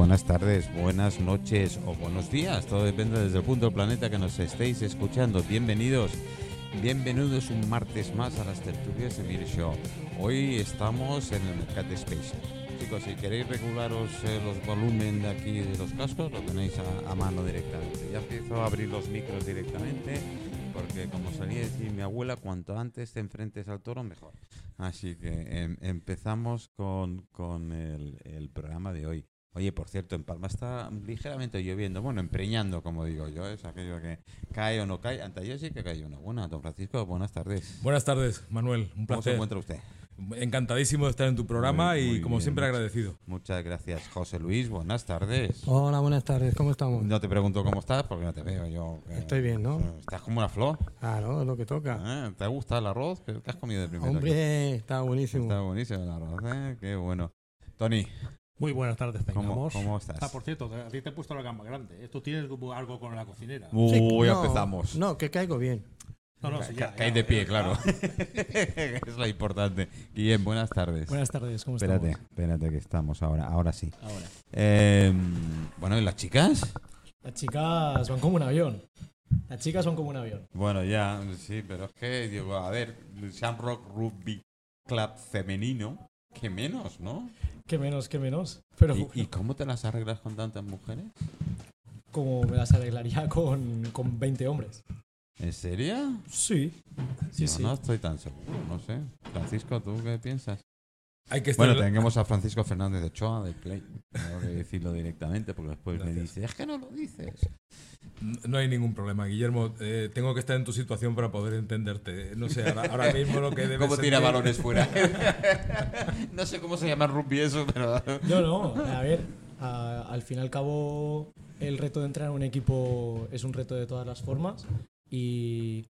buenas tardes, buenas noches o buenos días. Todo depende desde el punto del planeta que nos estéis escuchando. Bienvenidos, bienvenidos un martes más a las tertulias de Beer Show. Hoy estamos en el Mercat Space. Chicos, si queréis regularos eh, los volumen de aquí de los cascos, lo tenéis a, mano directamente. Ya empiezo a abrir los micros directamente, porque como solía decir mi abuela, cuanto antes te enfrentes al toro, mejor. Así que em, empezamos con, con el programa de hoy. Oye, por cierto, en Palma está ligeramente lloviendo, bueno, empreñando, como digo yo, es aquello que cae o no cae. Ante ayer sí que cae una buena. Don Francisco, buenas tardes. Buenas tardes, Manuel. Un ¿Cómo se placer. encuentra usted? Encantadísimo de estar en tu programa Muy- muy y, como bien, siempre, muchas- agradecido. Muchas gracias, José Luis. Buenas tardes. Hola, buenas tardes, ¿cómo estamos? No te pregunto cómo estás porque no te veo yo. eh, Estoy bien, ¿no? Estás como una flor. Claro, es lo que toca. ¿eh? ¿Te gusta el arroz? ¿Qué has comido de primero? Hombre, está buenísimo. Está buenísimo el arroz, ¿eh? Qué bueno. Tony, Muy buenas tardes, ¿cómo, tengamos. cómo estás? Ah, por cierto, a ti te he puesto la gama grande. ¿eh? ¿Tú tienes algo con la cocinera? Uy, Sí, no, empezamos. No, que caigo bien. No, no, ca- ya, de pie, ya. claro. es lo importante. Guillem, buenas tardes. Buenas tardes, ¿cómo espérate, estamos? espérate que estamos ahora, ahora sí. Ahora. Eh, bueno, ¿y las chicas? Las chicas van como un avión. Las chicas van como un avión. Bueno, ya, sí, pero es que, digo, a ver, Shamrock Rugby Club femenino, que menos, ¿no? Qué menos, qué menos. Pero ¿Y, y cómo te las arreglas con tantas mujeres? como me las arreglaría con, con 20 hombres. ¿En serio? Sí. Sí, Yo sí. no estoy tan seguro, no sé. Francisco, ¿tú qué piensas? Hay que estar. Bueno, tenemos a Francisco Fernández de Ochoa, de Play. Tengo que decirlo directamente porque después me dice, es que no lo dices. No hay ningún problema, Guillermo. eh, tengo que estar en tu situación para poder entenderte. No sé, ahora, ahora mismo lo que debes ¿Cómo tira sentir- balones fuera? no sé cómo se llama rugby eso, pero... No, no, a ver, a- al fin y al cabo el reto de entrenar un equipo es un reto de todas las formas y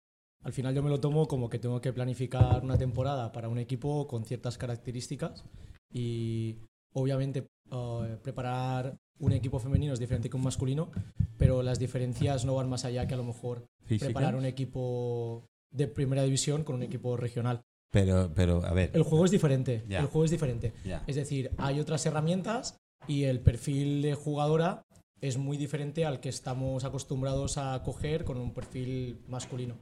al final yo me lo tomo como que tengo que planificar una temporada para un equipo con ciertas características y obviamente eh, preparar un equipo femenino es diferente que un masculino, pero las diferencias no van más allá que a lo mejor preparar un equipo de primera división con un equipo regional. Pero, pero, a ver, El juego es diferente, el juego es diferente. Es decir, hay otras herramientas y el perfil de jugadora es muy diferente al que estamos acostumbrados a coger con un perfil masculino.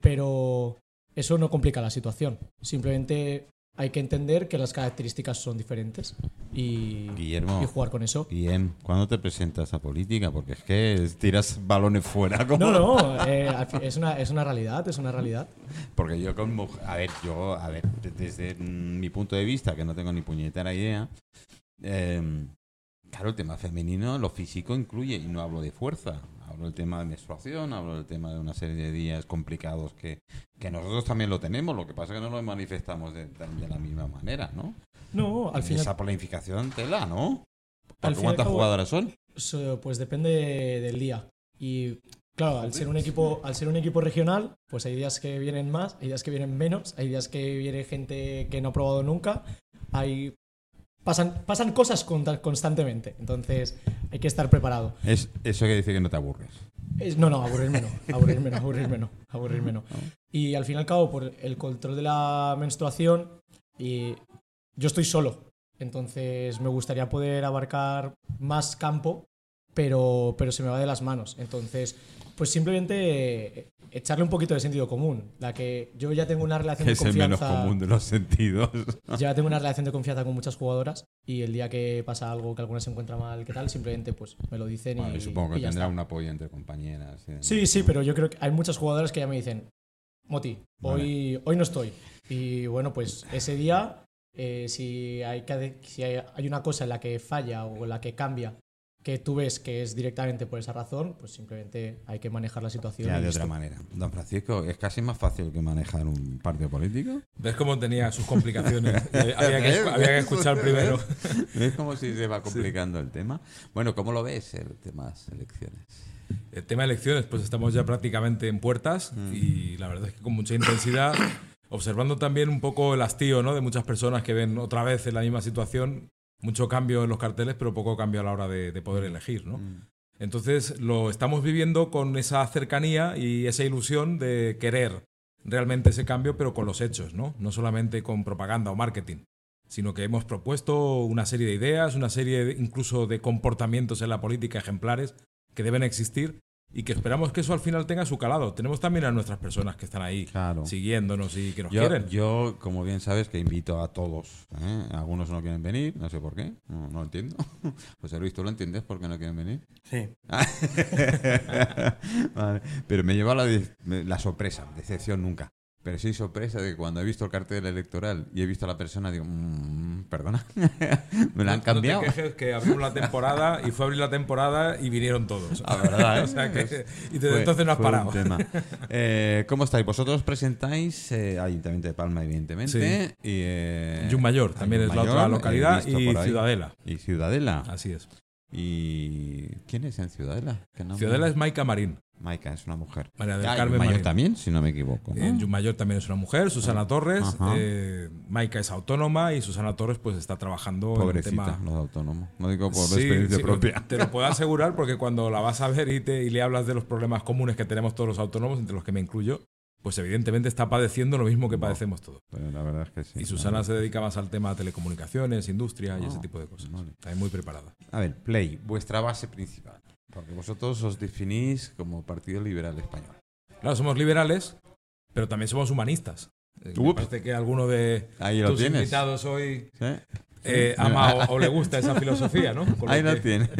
Pero eso no complica la situación. Simplemente hay que entender que las características son diferentes y, Guillermo, y jugar con eso. Guillem, ¿cuándo te presentas a política? Porque es que tiras balones fuera. Como... No, no, eh, es, una, es una realidad, es una realidad. Porque yo con a ver, yo, a ver, de- desde mi punto de vista, que no tengo ni puñetera idea, eh, claro, el tema femenino, lo físico incluye, y no hablo de fuerza, hablo del tema de menstruación, hablo del tema de una serie de días complicados que, que nosotros también lo tenemos, lo que pasa es que no lo manifestamos de, de la misma manera, ¿no? No, al final, Esa planificación tela, ¿no? Al ¿Cuántas cabo- jugadoras son? so- pues depende del día. Y claro, al ser un equipo, al ser un equipo regional, pues hay días que vienen más, hay días que vienen menos, hay días que viene gente que no ha probado nunca, hay pasan, pasan cosas constantemente, entonces hay que estar preparado. Es, eso que dice que no te aburres. Es- no, no, aburrirme no, aburrirme no, aburrirme no, aburrirme no. Y al fin y al cabo, por el control de la menstruación, y yo estoy solo, entonces me gustaría poder abarcar más campo, pero, pero se me va de las manos. Entonces, pues simplemente eh, echarle un poquito de sentido común. La que yo ya tengo una relación de Es el menos confianza. común de los sentidos. Ya tengo una relación de confianza con muchas jugadoras y el día que pasa algo, que alguna se encuentra mal, que tal, simplemente pues me lo dicen Bueno, y, supongo que y tendrá un apoyo entre compañeras. demás, Sí, sí, pero yo creo que hay muchas jugadoras que ya me dicen, Moti, hoy, hoy no estoy. Y bueno, pues ese día, eh, si, hay, que- si hay, hay una cosa en la que falla o en la que cambia, que tú ves que es directamente por esa razón, pues simplemente hay que manejar la situación. Ya, de otra manera. Don Francisco, ¿es casi más fácil que manejar un partido político? ¿Ves cómo tenía sus complicaciones? Eh, había, que, ¿Ves? había que escuchar ¿Ves? primero. Es como si se va complicando el tema. Bueno, ¿cómo lo ves el tema elecciones? El tema de elecciones, pues estamos ya prácticamente en puertas y la verdad es que con mucha intensidad, observando también un poco el hastío ¿no? de muchas personas que ven otra vez en la misma situación, mucho cambio en los carteles, pero poco cambio a la hora de, de poder elegir. ¿no? Entonces lo estamos viviendo con esa cercanía y esa ilusión de querer realmente ese cambio, pero con los hechos, ¿no? No solamente con propaganda o marketing. sino que hemos propuesto una serie de ideas, una serie de- incluso de comportamientos en la política ejemplares que deben existir y que esperamos que eso al final tenga su calado. Tenemos también a nuestras personas que están ahí Claro. siguiéndonos y que nos Yo, quieren. yo, como bien sabes, que invito a todos. ¿eh? Algunos no quieren venir, no sé por qué, no, no lo entiendo. José Luis, ¿tú lo entiendes por qué no quieren venir? Sí. Vale. Pero me lleva la sorpresa, decepción nunca. Pero sí sorpresa de que cuando he visto el cartel electoral y he visto a la persona, digo, "Mm, perdona, me la han cambiado. No te quejes que abrimos la temporada y fue a abrir la temporada y vinieron todos. La verdad, ¿eh? O sea que- y desde Fue- entonces no has parado. Eh, ¿Cómo estáis? Vosotros presentáis eh, Ayuntamiento de Palma, evidentemente. Y, eh, Yunmayor también es la otra localidad y. Ciudadela. Y Ciudadela. Así es. ¿Y quién es en Ciudadela? Ciudadela es Maika Marín. Maika, es una mujer. María del Ah, Carmen Marín. también, si no me equivoco. ¿no? En Yumayor también es una mujer, Susana Torres. Eh, Maika es autónoma y Susana Torres pues está trabajando en el Pobrecita, tema. los autónomos. No digo por Sí, experiencia sí, propia. Te lo puedo asegurar porque cuando la vas a ver y, te- y le hablas de los problemas comunes que tenemos todos los autónomos, entre los que me incluyo, pues evidentemente está padeciendo lo mismo que padecemos todos. Pero la verdad es que sí. Y Susana se dedica más al tema de telecomunicaciones, industria y ese tipo de cosas. vale. Está muy preparada. A ver, Play, vuestra base principal. Porque vosotros os definís como Partido Liberal Español. Claro, somos liberales, pero también somos humanistas. Eh, Me parece que alguno de Ahí tus invitados hoy eh, ama o, o le gusta esa filosofía, ¿no? Con Ahí lo que- tienes.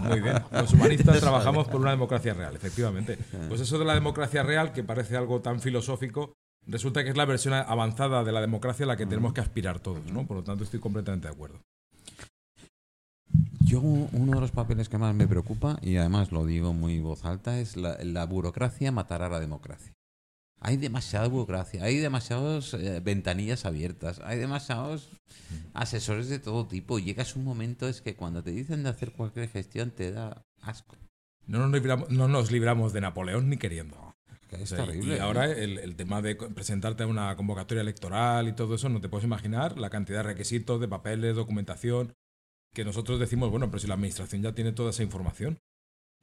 Muy bien. Los humanistas trabajamos por una democracia real, efectivamente. Pues eso de la democracia real, que parece algo tan filosófico, resulta que es la versión avanzada de la democracia a la que tenemos que aspirar todos, ¿no? Por lo tanto, estoy completamente de acuerdo. Yo, uno de los papeles que más me preocupa, y además lo digo muy voz alta, es la, la burocracia matará a la democracia. Hay demasiada burocracia, hay demasiadas eh, ventanillas abiertas, hay demasiados asesores de todo tipo. Llegas un momento, es que cuando te dicen de hacer cualquier gestión te da asco. No nos libramos, no nos libramos de Napoleón ni queriendo. Que O es sea, terrible. y ahora el, el tema de presentarte a una convocatoria electoral y todo eso, no te puedes imaginar la cantidad de requisitos, de papeles, documentación, que nosotros decimos, bueno, pero si la administración ya tiene toda esa información,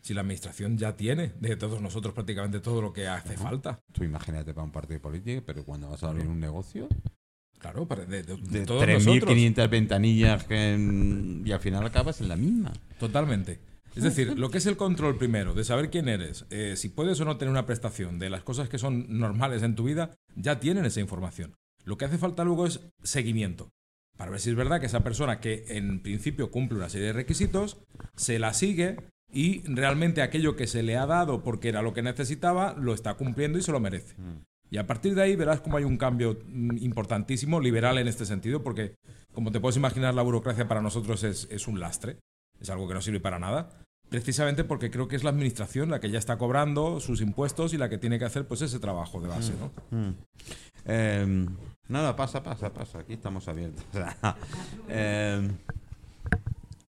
si la administración ya tiene de todos nosotros prácticamente todo lo que hace falta, Tú imagínate para un partido político, pero cuando vas a abrir un negocio, claro, para- de, de- de de todos nosotros. 3.500 ventanillas que en- y al final acabas en la misma. Totalmente. Es decir, lo que es el control primero, de saber quién eres, eh, si puedes o no tener una prestación, de las cosas que son normales en tu vida, ya tienen esa información. Lo que hace falta luego es seguimiento. Para ver si es verdad que esa persona que en principio cumple una serie de requisitos, se la sigue y realmente aquello que se le ha dado porque era lo que necesitaba, lo está cumpliendo y se lo merece. Y a partir de ahí verás cómo hay un cambio mm, importantísimo, liberal en este sentido, porque como te puedes imaginar, la burocracia para nosotros es, es un lastre, es algo que no sirve para nada, precisamente porque creo que es la administración la que ya está cobrando sus impuestos y la que tiene que hacer pues ese trabajo de base, ¿no? Eh, nada, pasa, pasa, pasa. Aquí estamos abiertos. Eh,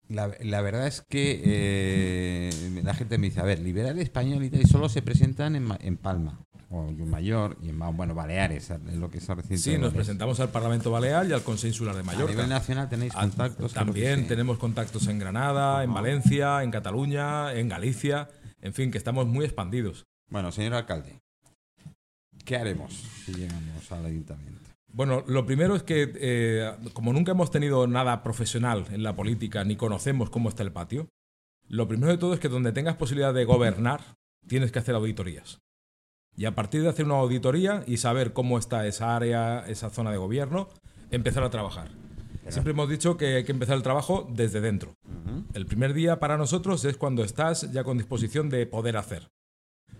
la, verdad es que eh, la gente me dice, a ver, liberal español y tal, solo se presentan en Palma, o Mayor y en bueno, Baleares, es lo que es reciente. Sí, nos presentamos al Parlamento Balear y al Consejo Insular de A nivel Mallorca. nacional tenéis Ah, contactos. También tenemos contactos en Granada, en Valencia, en Cataluña, en Galicia, en fin, que estamos muy expandidos. Bueno, señor alcalde, ¿qué haremos si llegamos al ayuntamiento? Bueno, lo primero es que, eh, como nunca hemos tenido nada profesional en la política ni conocemos cómo está el patio, lo primero de todo es que donde tengas posibilidad de gobernar, tienes que hacer auditorías. Y a partir de hacer una auditoría y saber cómo está esa área, esa zona de gobierno, empezar a trabajar. Siempre hemos dicho que hay que empezar el trabajo desde dentro. El primer día para nosotros es cuando estás ya con disposición de poder hacer.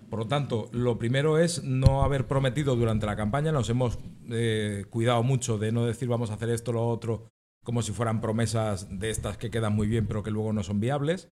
Por lo tanto, lo primero es no haber prometido durante la campaña, nos hemos eh, cuidado mucho de no decir vamos a hacer esto, lo otro, como si fueran promesas de estas que quedan muy bien pero que luego no son viables,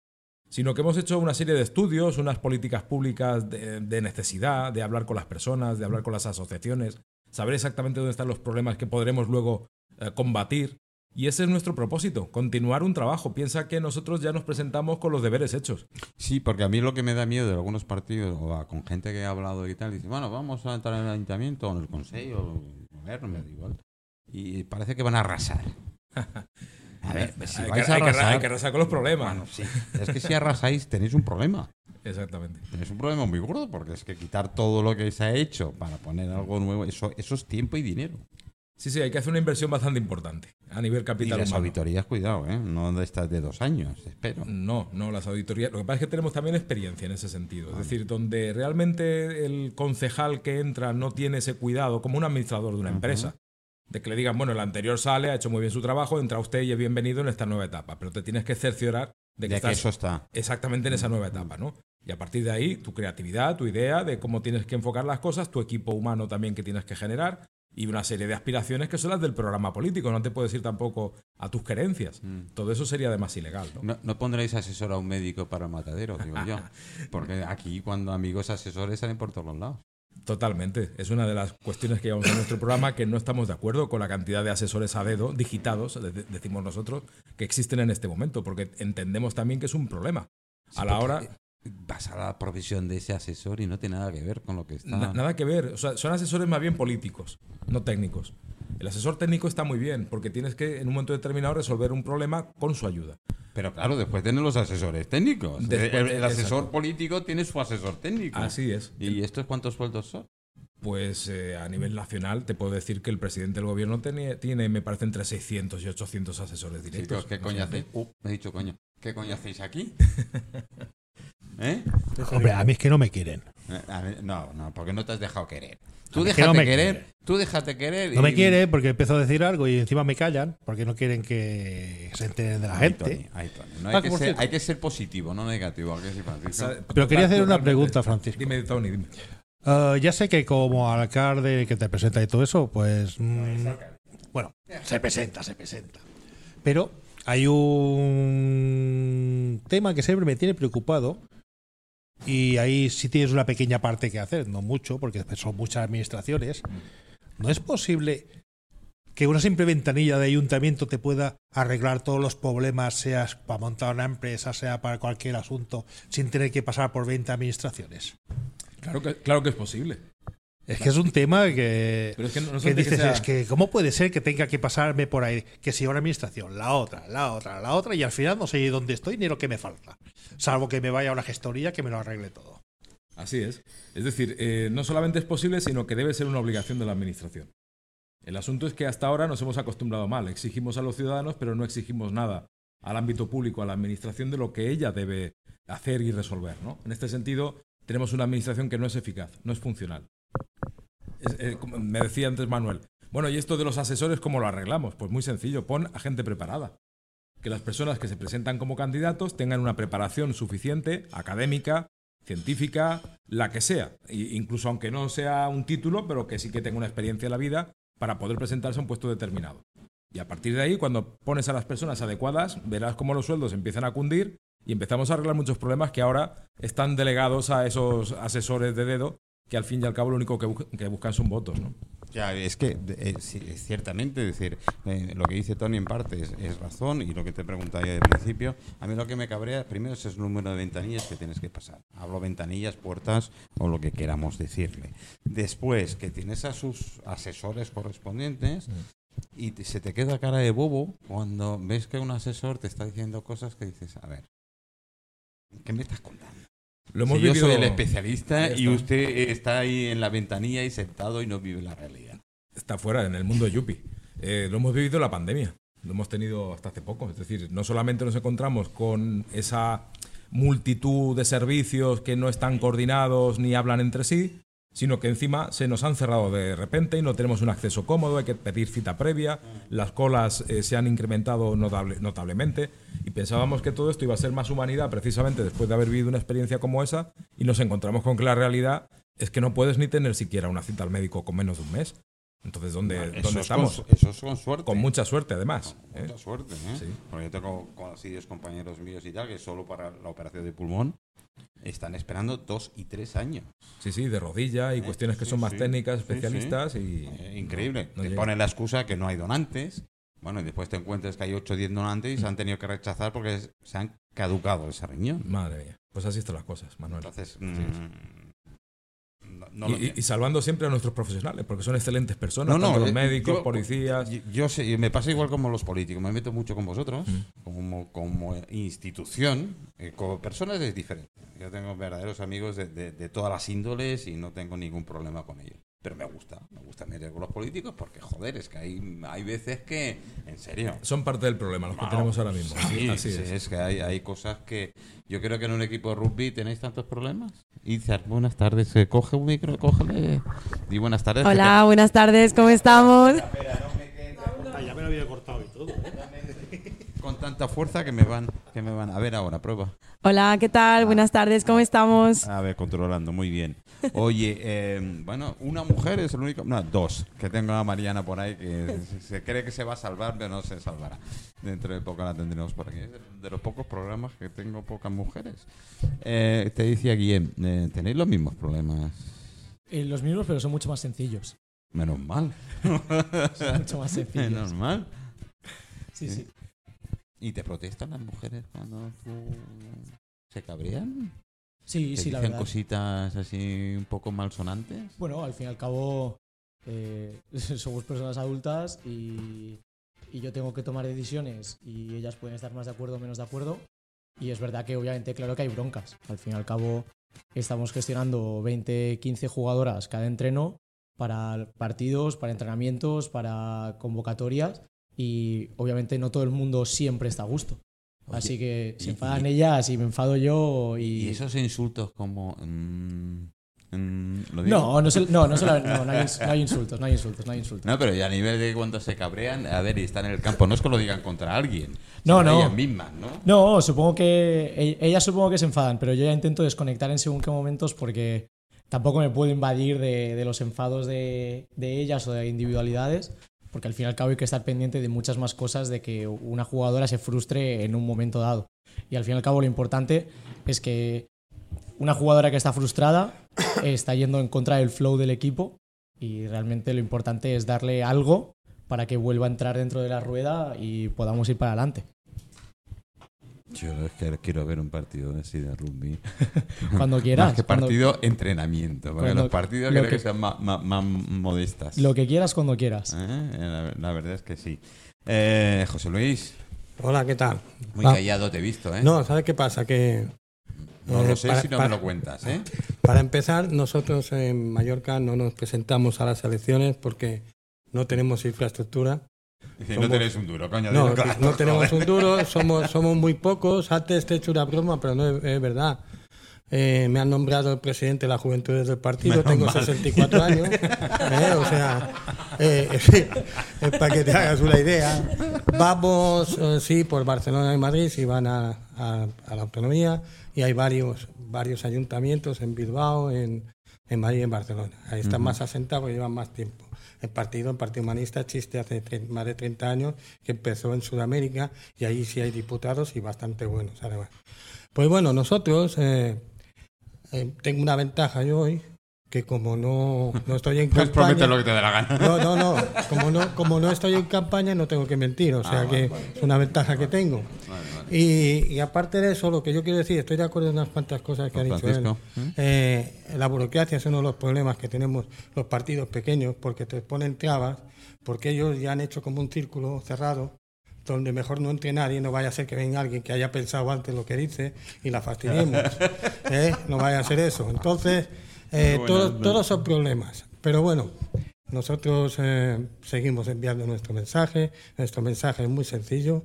sino que hemos hecho una serie de estudios, unas políticas públicas de, de necesidad, de hablar con las personas, de hablar con las asociaciones, saber exactamente dónde están los problemas que podremos luego eh, combatir. Y ese es nuestro propósito, continuar un trabajo. Piensa que nosotros ya nos presentamos con los deberes hechos. Sí, porque a mí lo que me da miedo de algunos partidos, o con gente que he hablado y tal, dice, bueno, vamos a entrar en el ayuntamiento, o en el consejo, o en el gobierno, me da igual. Y parece que van a arrasar. A ver, si hay, vais que, a arrasar... hay que arrasar con los problemas. Bueno, sí. Es que si arrasáis tenéis un problema. Exactamente. Tenéis un problema muy gordo, porque es que quitar todo lo que se ha hecho para poner algo nuevo, eso, eso es tiempo y dinero. Sí, sí, hay que hacer una inversión bastante importante a nivel Y capital las humano. auditorías, cuidado, ¿eh? No de estas de dos años, espero. No, no, las auditorías. Lo que pasa es que tenemos también experiencia en ese sentido. Es decir, donde realmente el concejal que entra no tiene ese cuidado, como un administrador de una empresa, de que le digan, bueno, el anterior sale, ha hecho muy bien su trabajo, entra usted y es bienvenido en esta nueva etapa. Pero te tienes que cerciorar de que De que estás eso está. exactamente en esa nueva etapa, ¿no? Y a partir de ahí, tu creatividad, tu idea de cómo tienes que enfocar las cosas, tu equipo humano también que tienes que generar y una serie de aspiraciones que son las del programa político. No te puedes ir tampoco a tus querencias. Todo eso sería además ilegal, ¿no? No, no pondréis asesor a un médico para el matadero, digo yo. Porque aquí cuando amigos asesores salen por todos los lados. Totalmente. Es una de las cuestiones que llevamos en nuestro programa que no estamos de acuerdo con la cantidad de asesores a dedo digitados, de- decimos nosotros, que existen en este momento, porque entendemos también que es un problema. A la hora, Vas a la profesión de ese asesor y no tiene nada que ver con lo que está. na- nada que ver. O sea, son asesores más bien políticos, no técnicos. El asesor técnico está muy bien, porque tienes que en un momento determinado resolver un problema con su ayuda. Pero claro, después tienen los asesores técnicos. Después- el, el asesor exacto. político tiene su asesor técnico. Así es. ¿Y estos cuántos sueldos son? Pues eh, a nivel nacional te puedo decir que el presidente del gobierno tiene, tiene, me parece, entre 600 y 800 asesores directos. Chicos, ¿qué coño hacéis? Uh, me he dicho coño. ¿Qué coño hacéis aquí? ¿Eh? Hombre, a mí es que no me quieren. A ver, No, no, porque no te has dejado querer. Tú que déjate no me querer, quiere. tú déjate querer. No me y- quieren porque empiezo a decir algo y encima me callan porque no quieren que se enteren de la Ay, gente. Tony, ay, Tony. No, Ah, hay, que por ser, hay que ser positivo, no negativo. ¿a que sí, Pero quería hacer una pregunta, Francisco. Dime, Tony, dime. Ah, ya sé que como alcalde que te presenta y todo eso, pues... mm, bueno, se presenta, se presenta. Pero hay un tema que siempre me tiene preocupado y ahí sí tienes una pequeña parte que hacer, no mucho, porque son muchas administraciones. ¿No es posible que una simple ventanilla de ayuntamiento te pueda arreglar todos los problemas, sea para montar una empresa, sea para cualquier asunto, sin tener que pasar por 20 administraciones? Claro que, claro que es posible. Es que es un tema que, Pero es que no, no que dices, sea- es que ¿cómo puede ser que tenga que pasarme por ahí? Que si una administración, la otra, la otra, la otra, y al final no sé dónde estoy ni lo que me falta. Salvo que me vaya a una gestoría que me lo arregle todo. Así es. Es decir, eh, no solamente es posible, sino que debe ser una obligación de la Administración. El asunto es que hasta ahora nos hemos acostumbrado mal. Exigimos a los ciudadanos, pero no exigimos nada al ámbito público, a la Administración, de lo que ella debe hacer y resolver. ¿no? En este sentido, tenemos una Administración que no es eficaz, no es funcional. Me decía antes Manuel, bueno, ¿y esto de los asesores cómo lo arreglamos? Pues muy sencillo, pon a gente preparada. Que las personas que se presentan como candidatos tengan una preparación suficiente, académica, científica, la que sea, incluso aunque no sea un título, pero que sí que tenga una experiencia en la vida para poder presentarse a un puesto determinado. Y a partir de ahí, cuando pones a las personas adecuadas, verás cómo los sueldos empiezan a cundir y empezamos a arreglar muchos problemas que ahora están delegados a esos asesores de dedo que al fin y al cabo lo único que, bu- que buscan son votos, ¿no? Ya, es que eh, ciertamente, es decir, eh, lo que dice Tony en parte es, razón y lo que te preguntaba yo al principio, a mí lo que me cabrea primero es el número de ventanillas que tienes que pasar. Hablo ventanillas, puertas o lo que queramos decirle. Después, que tienes a sus asesores correspondientes y se te queda cara de bobo cuando ves que un asesor te está diciendo cosas que dices, a ver, ¿qué me estás contando? Lo hemos Si yo vivido- soy el especialista y usted está ahí en la ventanilla y sentado y no vive la realidad. está fuera, en el mundo de Yupi. Eh, lo hemos vivido la pandemia, lo hemos tenido hasta hace poco. Es decir, no solamente nos encontramos con esa multitud de servicios que no están coordinados ni hablan entre sí, sino que encima se nos han cerrado de repente y no tenemos un acceso cómodo, hay que pedir cita previa, las colas eh, se han incrementado notable- notablemente y pensábamos que todo esto iba a ser más humanidad precisamente después de haber vivido una experiencia como esa y nos encontramos con que la realidad es que no puedes ni tener siquiera una cita al médico con menos de un mes. Entonces, ¿dónde, Eso ¿dónde es con estamos? su- eso es con suerte. Con mucha suerte, además. Con ¿eh? mucha suerte, ¿eh? Sí. Porque yo tengo conocidos compañeros míos y tal que solo para la operación de pulmón están esperando dos y tres años. Sí, sí, de rodilla y Eh, cuestiones que sí, son más sí. técnicas, sí. especialistas y... Eh, increíble. no te ponen la excusa que no hay donantes. Bueno, y después te encuentras que hay 8 o 10 donantes y se han tenido que rechazar porque se han caducado ese riñón. Madre mía. Pues así están las cosas, Manuel. Entonces, mm, no, no y, salvando siempre a nuestros profesionales, porque son excelentes personas, No, no, tanto los eh, médicos, yo- policías. Yo, yo sé, me pasa igual como los políticos, me meto mucho con vosotros, Mm. como, como institución, eh, como personas es diferente. Yo tengo verdaderos amigos de, de- de todas las índoles y no tengo ningún problema con ellos. Pero me gusta, me gusta meter con los políticos porque, joder, es que hay, hay veces que, en serio. Son parte del problema, los que tenemos ahora mismo. Sí, Así sí, es. es que hay, hay cosas que. Yo creo que en un equipo de rugby tenéis tantos problemas. Izar, buenas tardes. eh, Coge un micro, cógele. Di buenas tardes. Hola, buenas tardes, ¿cómo estamos? ya me lo había cortado y todo. con tanta fuerza que me van. Que me van. A ver ahora, prueba. Hola, ¿qué tal? Buenas tardes, ¿cómo estamos? A ver, controlando, muy bien. Oye, eh, bueno, una mujer es el único. No, dos. Que tengo a Mariana por ahí que se, cree que se va a salvar, pero no se salvará. Dentro de poco la tendremos por aquí. Es de los pocos programas que tengo pocas mujeres. Eh, te decía Guillem, eh, tenéis los mismos problemas. Eh, los mismos, pero son mucho más sencillos. Menos mal. Son mucho más sencillos. Menos mal. Sí, sí. ¿Y te protestan las mujeres cuando tú se cabrean? Sí, ¿Te sí, la verdad. cositas así un poco malsonantes? Bueno, al fin y al cabo, eh, somos personas adultas y, y yo tengo que tomar decisiones y ellas pueden estar más de acuerdo o menos de acuerdo. Y es verdad que obviamente, claro que hay broncas. Al fin y al cabo, estamos gestionando 20, 15 jugadoras cada entreno para partidos, para entrenamientos, para convocatorias y obviamente no todo el mundo siempre está a gusto. Oye, Así que se enfadan y- ellas y me enfado yo y... ¿Y esos insultos como... mm, mm, ¿lo digo? No, no, se- no, no, se la- no, no hay, no hay insultos, no hay insultos, no hay insultos. No, pero ya a nivel de cuando se cabrean, a ver, y están en el campo, no es que lo digan contra alguien. No, no. Ellas mismas, ¿no? No, supongo que e- ellas supongo que se enfadan, pero yo ya intento desconectar en según qué momentos porque tampoco me puedo invadir de, de los enfados de, de ellas o de individualidades, porque al fin y al cabo hay que estar pendiente de muchas más cosas de que una jugadora se frustre en un momento dado. Y al fin y al cabo lo importante es que una jugadora que está frustrada está yendo en contra del flow del equipo y realmente lo importante es darle algo para que vuelva a entrar dentro de la rueda y podamos ir para adelante. Yo es que quiero ver un partido así de rugby. Cuando quieras. Más que cuando- partido, entrenamiento. Porque Cuando- los partidos lo creo que, que- sean más, más- más modestas. Lo que quieras cuando quieras. ¿Eh? La, la verdad es que sí. Eh, José Luis, Hola, ¿qué tal? muy Va- callado te he visto, ¿eh? No, ¿sabes qué pasa? Que No eh, lo sé para- si no para- me lo cuentas, ¿eh? para empezar, nosotros en Mallorca no nos presentamos a las elecciones porque no tenemos infraestructura. Dice, somos- no tenéis un duro, coño. No, claro, no tenemos un duro, somos, somos muy pocos. Antes te he hecho una broma, pero no es, es verdad. Eh, me han nombrado el presidente de la Juventud del partido, Menos tengo mal. 64 años. eh, o sea, eh, para que te hagas una idea. Vamos, sí, por Barcelona y Madrid, si van a, a- a la autonomía, y hay varios, varios ayuntamientos en Bilbao, en, en Madrid y en Barcelona. Ahí están más asentados porque llevan más tiempo. El partido, el Partido Humanista, existe hace más de 30 años, que empezó en Sudamérica, y ahí sí hay diputados y bastante buenos, además. Pues bueno, nosotros, eh, eh, tengo una ventaja yo hoy, que como no, no estoy en prometer campaña... lo que te dé la gana. No, no, no. Como no, como no estoy en campaña, no tengo que mentir. O sea Ah, que vale, vale. es una ventaja que tengo. Vale, vale. Y, y aparte de eso, lo que yo quiero decir, estoy de acuerdo en unas cuantas cosas que ha dicho él. ¿Mm? Eh, la burocracia es uno de los problemas que tenemos los partidos pequeños, porque te ponen trabas, porque ellos ya han hecho como un círculo cerrado, donde mejor no entre nadie, no vaya a ser que venga alguien que haya pensado antes lo que dice y la fastidiemos. ¿eh? No vaya a ser eso. Entonces, eh, todos, son problemas. Pero bueno, nosotros eh, seguimos enviando nuestro mensaje. Nuestro mensaje es muy sencillo.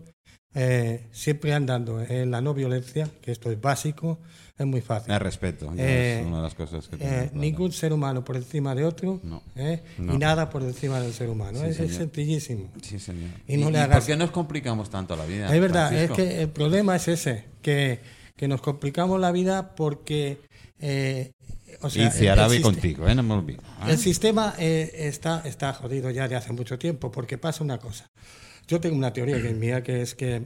Eh, siempre andando en la no violencia, que esto es básico, es muy fácil. El respeto, Eh, es una de las cosas que Eh, ningún ser humano por encima de otro No. ¿eh? No. y nada por encima del ser humano. Sí, es, es sencillísimo. Sí, señor. Y no le ¿Y hagas- por qué nos complicamos tanto la vida? Es verdad, Francisco? es que el problema es ese, que, que nos complicamos la vida porque... eh, o sea, y siste- contigo, ¿eh? No me olvido. ¿eh? El sistema está, está jodido ya de hace mucho tiempo porque pasa una cosa. Yo tengo una teoría que es mía, que es que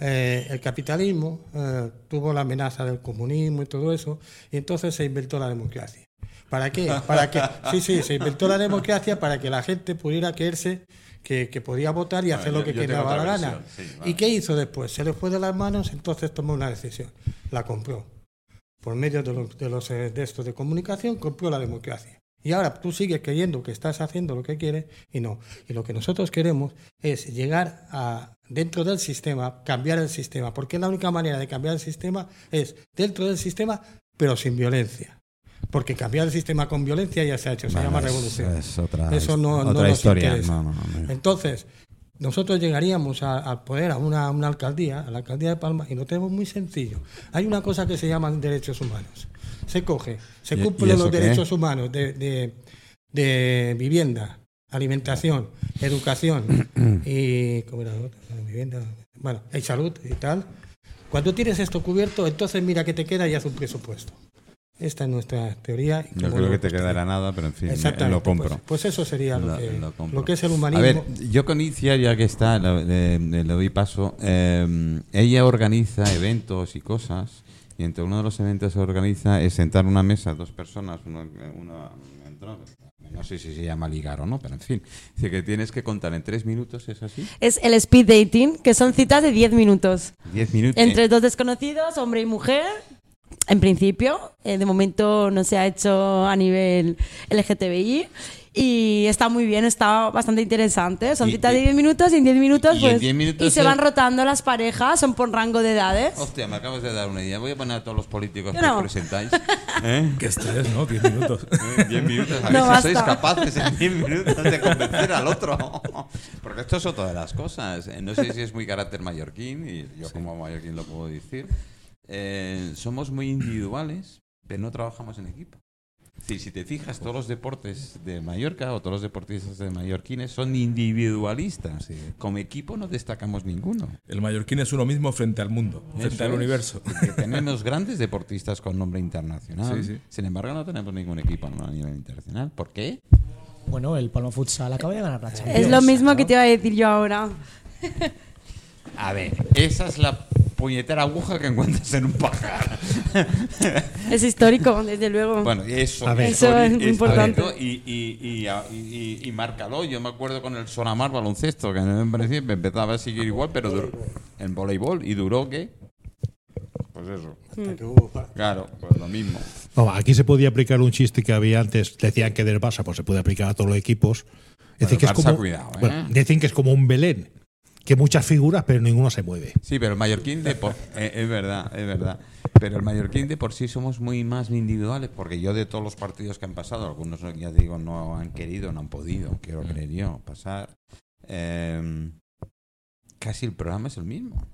eh, el capitalismo eh, tuvo la amenaza del comunismo y todo eso, y entonces se inventó la democracia. ¿Para qué? Para que, sí, sí, se inventó la democracia para que la gente pudiera creerse que, que podía votar y Bueno, hacer lo que quedaba la gana. versión, sí, vale. ¿Y qué hizo después? Se le fue de las manos, entonces tomó una decisión. La compró. Por medio de los, de los eh, de estos de comunicación, compró la democracia. Y ahora tú sigues creyendo que estás haciendo lo que quieres y no. Y lo que nosotros queremos es llegar a, dentro del sistema, cambiar el sistema. Porque la única manera de cambiar el sistema es dentro del sistema, pero sin violencia. Porque cambiar el sistema con violencia ya se ha hecho, se Bueno, llama es- revolución. Es, otra, Eso no, otra nos historia. interesa. No. Entonces, nosotros llegaríamos a- al poder, a una, una alcaldía, a la alcaldía de Palma, y lo tenemos muy sencillo. Hay una cosa que se llaman derechos humanos. Se coge, se ¿Y- y cumplen los qué? derechos humanos de, de- de vivienda, alimentación, educación y ¿cómo era vivienda, bueno, y salud y tal. Cuando tienes esto cubierto, entonces mira que te queda y haz un presupuesto. Esta es nuestra teoría. y Yo creo lo- que te quedará nada, pero en fin, lo compro. Pues, pues eso sería lo, Lo- que, lo es el humanismo. A ver, yo con Icia, ya que está, le, le- le doy paso. eh, ella organiza eventos y cosas, y entre uno de los eventos que organiza es sentar una mesa, dos personas, uno, uno entró, no sé si se llama ligar o no, pero en fin. Dice que tienes que contar en tres minutos, ¿es así? Es el speed dating, que son citas de 10 minutos. Diez minutos. Entre dos desconocidos, hombre y mujer. En principio, eh, de momento no se ha hecho a nivel LGTBI. Y está muy bien, está bastante interesante. Son citas de y- 10 minutos y en 10 minutos, y pues. 10 minutos y se se- van rotando las parejas, son por rango de edades. Hostia, me acabas de dar una idea. Voy a poner a todos los políticos Yo que no. presentáis. ¿eh? Qué estrés, ¿no? 10 minutos. Eh, Diez minutos. A ver No si sois capaces en 10 minutos de convencer al otro. Porque esto es otra de las cosas. Eh, No sé si es muy carácter mallorquín, y yo como mallorquín lo puedo decir. Eh, somos muy individuales, pero no trabajamos en equipo. Decir, si te fijas, todos los deportes de Mallorca o todos los deportistas de mallorquines son individualistas. Como equipo no destacamos ninguno. El mallorquín es uno mismo frente al mundo, frente Eso al es. universo. Porque tenemos grandes deportistas con nombre internacional. Sí, sí. Sin embargo, no tenemos ningún equipo a nivel internacional. ¿Por qué? Bueno, el Palma Futsal acaba de ganar la Champions. Es lo mismo ¿no? que te iba a decir yo ahora. A ver, esa es la puñetera aguja que encuentras en un pajar. Es histórico, desde luego. Bueno, eso, A ver. Eso es importante. Y, y, y, y, y- y márcalo. Yo me acuerdo con el Sonamar baloncesto, que me parecía me empezaba a seguir igual, pero duró, en voleibol. ¿Y duró qué? Pues eso. Pa- Claro, pues lo mismo. No, aquí se podía aplicar un chiste que había antes, decían que del Barça pues se puede aplicar a todos los equipos. Decir que es como, cuidado, ¿eh? bueno, dicen que es como un Belén, que muchas figuras pero ninguno se mueve. Sí, pero el mallorquín de por, eh, es verdad, es verdad. Pero el mallorquín de por sí somos muy más individuales, porque yo de todos los partidos que han pasado, algunos ya digo no han querido, no han podido, quiero creer yo, pasar. eh, casi el programa es el mismo.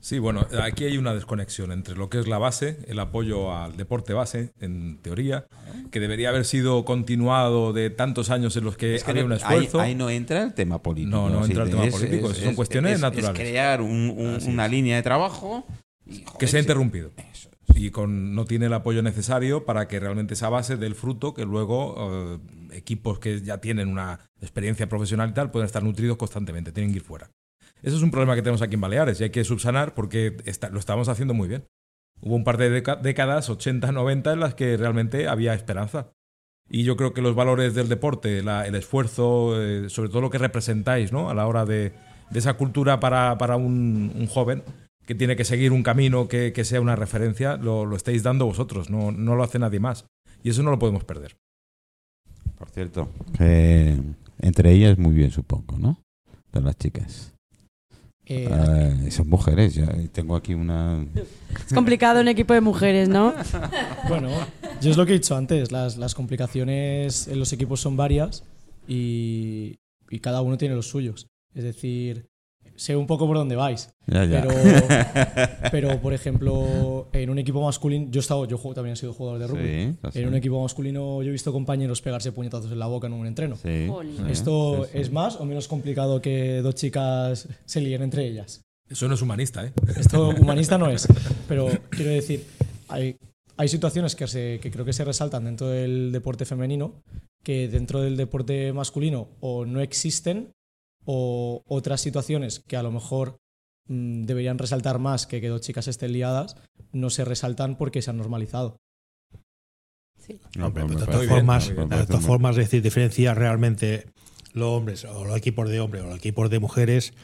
Sí, bueno, aquí hay una desconexión entre lo que es la base, el apoyo al deporte base, en teoría, que debería haber sido continuado de tantos años en los que, Es que había un esfuerzo. Ahí, ahí no entra el tema político. No, no entra el tema es- político, es- son es- cuestiones es- naturales. Es crear un- un- Así una línea de trabajo y, que se ha interrumpido. Eso. Y con, no tiene el apoyo necesario para que realmente esa base del fruto que luego eh, equipos que ya tienen una experiencia profesional y tal pueden estar nutridos constantemente, tienen que ir fuera. Eso es un problema que tenemos aquí en Baleares y hay que subsanar porque está- lo estamos haciendo muy bien. Hubo un par de décadas, 80, 90, en las que realmente había esperanza. Y yo creo que los valores del deporte, la- el esfuerzo, eh, sobre todo lo que representáis ¿no? a la hora de, de esa cultura para, para un, un joven que tiene que seguir un camino que, que sea una referencia, lo, lo estáis dando vosotros, no, no lo hace nadie más. Y eso no lo podemos perder. Por cierto, que entre ellas muy bien, supongo, ¿no? De las chicas. Eh, Eh, son mujeres, ya tengo aquí una... Es complicado un equipo de mujeres, ¿no? Bueno, yo es lo que he dicho antes, las, las complicaciones en los equipos son varias y, y cada uno tiene los suyos. Es decir, sé un poco por dónde vais. Ya, ya. Pero, pero, por ejemplo, en un equipo masculino, yo he estado, yo juego- también he sido jugador de rugby. Sí. En un equipo masculino yo he visto compañeros pegarse puñetazos en la boca en un entreno. Sí, ¿Esto sí, sí. es más o menos complicado que dos chicas se líen entre ellas? Eso no es humanista, ¿eh? Esto humanista no es, pero quiero decir, hay, hay situaciones que, se, que creo que se resaltan dentro del deporte femenino que dentro del deporte masculino o no existen o otras situaciones que a lo mejor mm, deberían resaltar más que que dos chicas estén liadas no se resaltan porque se han normalizado. No, de todas formas, de todas formas, es decir, diferenciar realmente los hombres o los equipos de hombres o los equipos de mujeres,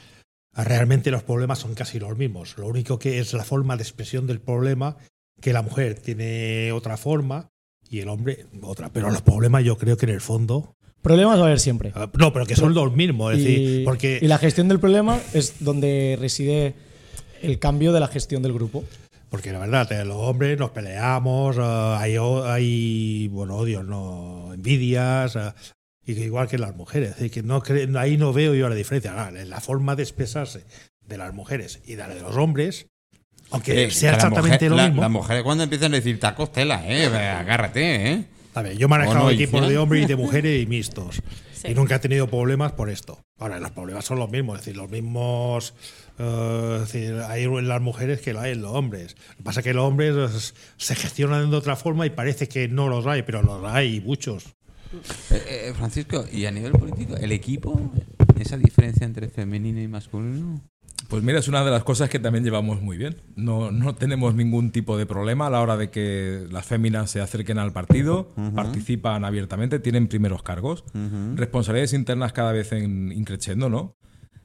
realmente los problemas son casi los mismos. Lo único que es la forma de expresión del problema, que la mujer tiene otra forma y el hombre otra. Pero los problemas yo creo que en el fondo... Problemas va a haber siempre. ah, No, pero que son los mismos. Es decir, Y, porque, y la gestión del problema es donde reside el cambio de la gestión del grupo. Porque la verdad, eh, los hombres nos peleamos, eh, hay, hay bueno, odios, no, envidias, eh, y igual que las mujeres. Es decir, que no ahí no veo yo la diferencia. En la forma de expresarse de las mujeres y de la de los hombres, aunque Eh, sea exactamente mujer- lo la- mismo. Las mujeres cuando empiezan a decir tacos tela, eh, agárrate, eh. A ver, yo he manejado ¿O no, equipos de hombres y de mujeres y mixtos. Sí. Y nunca he tenido problemas por esto. Ahora, los problemas son los mismos. Es decir, los mismos. eh, es decir, hay en las mujeres que lo hay en los hombres. Lo que pasa es que los hombres eh, se gestionan de otra forma y parece que no los hay, pero los hay, y muchos. Eh, eh, Francisco, y a nivel político, ¿el equipo? ¿Esa diferencia entre femenino y masculino? Pues mira, es una de las cosas que también llevamos muy bien. No, no tenemos ningún tipo de problema a la hora de que las féminas se acerquen al partido, participan abiertamente, tienen primeros cargos, responsabilidades internas cada vez en increciendo, ¿no?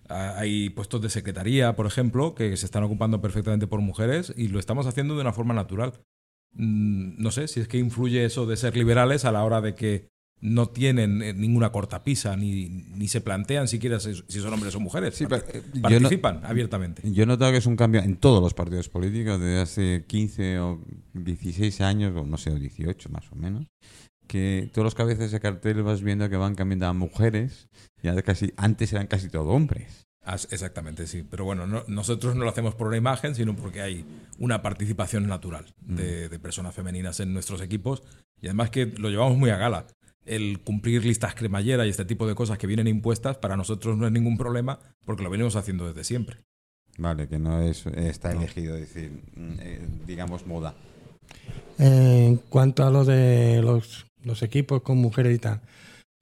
Ah, Hay puestos de secretaría, por ejemplo, que se están ocupando perfectamente por mujeres y lo estamos haciendo de una forma natural. Mm, No sé si es que influye eso de ser liberales a la hora de que no tienen eh, ninguna cortapisa ni, ni se plantean siquiera si, si son hombres o mujeres. Sí, pero, eh, yo no- Participan abiertamente. Yo he notado que es un cambio en todos los partidos políticos desde hace 15 o 16 años, o no sé, o 18 más o menos, que todos los cabezas de cartel vas viendo que van cambiando a mujeres y ahora casi, antes eran casi todo hombres. Exactamente, sí. Pero bueno, no- nosotros no lo hacemos por una imagen, sino porque hay una participación natural de, de personas femeninas en nuestros equipos y además que lo llevamos muy a gala. El cumplir listas cremallera y este tipo de cosas que vienen impuestas para nosotros no es ningún problema porque lo venimos haciendo desde siempre. Vale, que no es está elegido, decir, mm, eh, digamos, moda. En cuanto a lo de los, los equipos con mujeres y tal,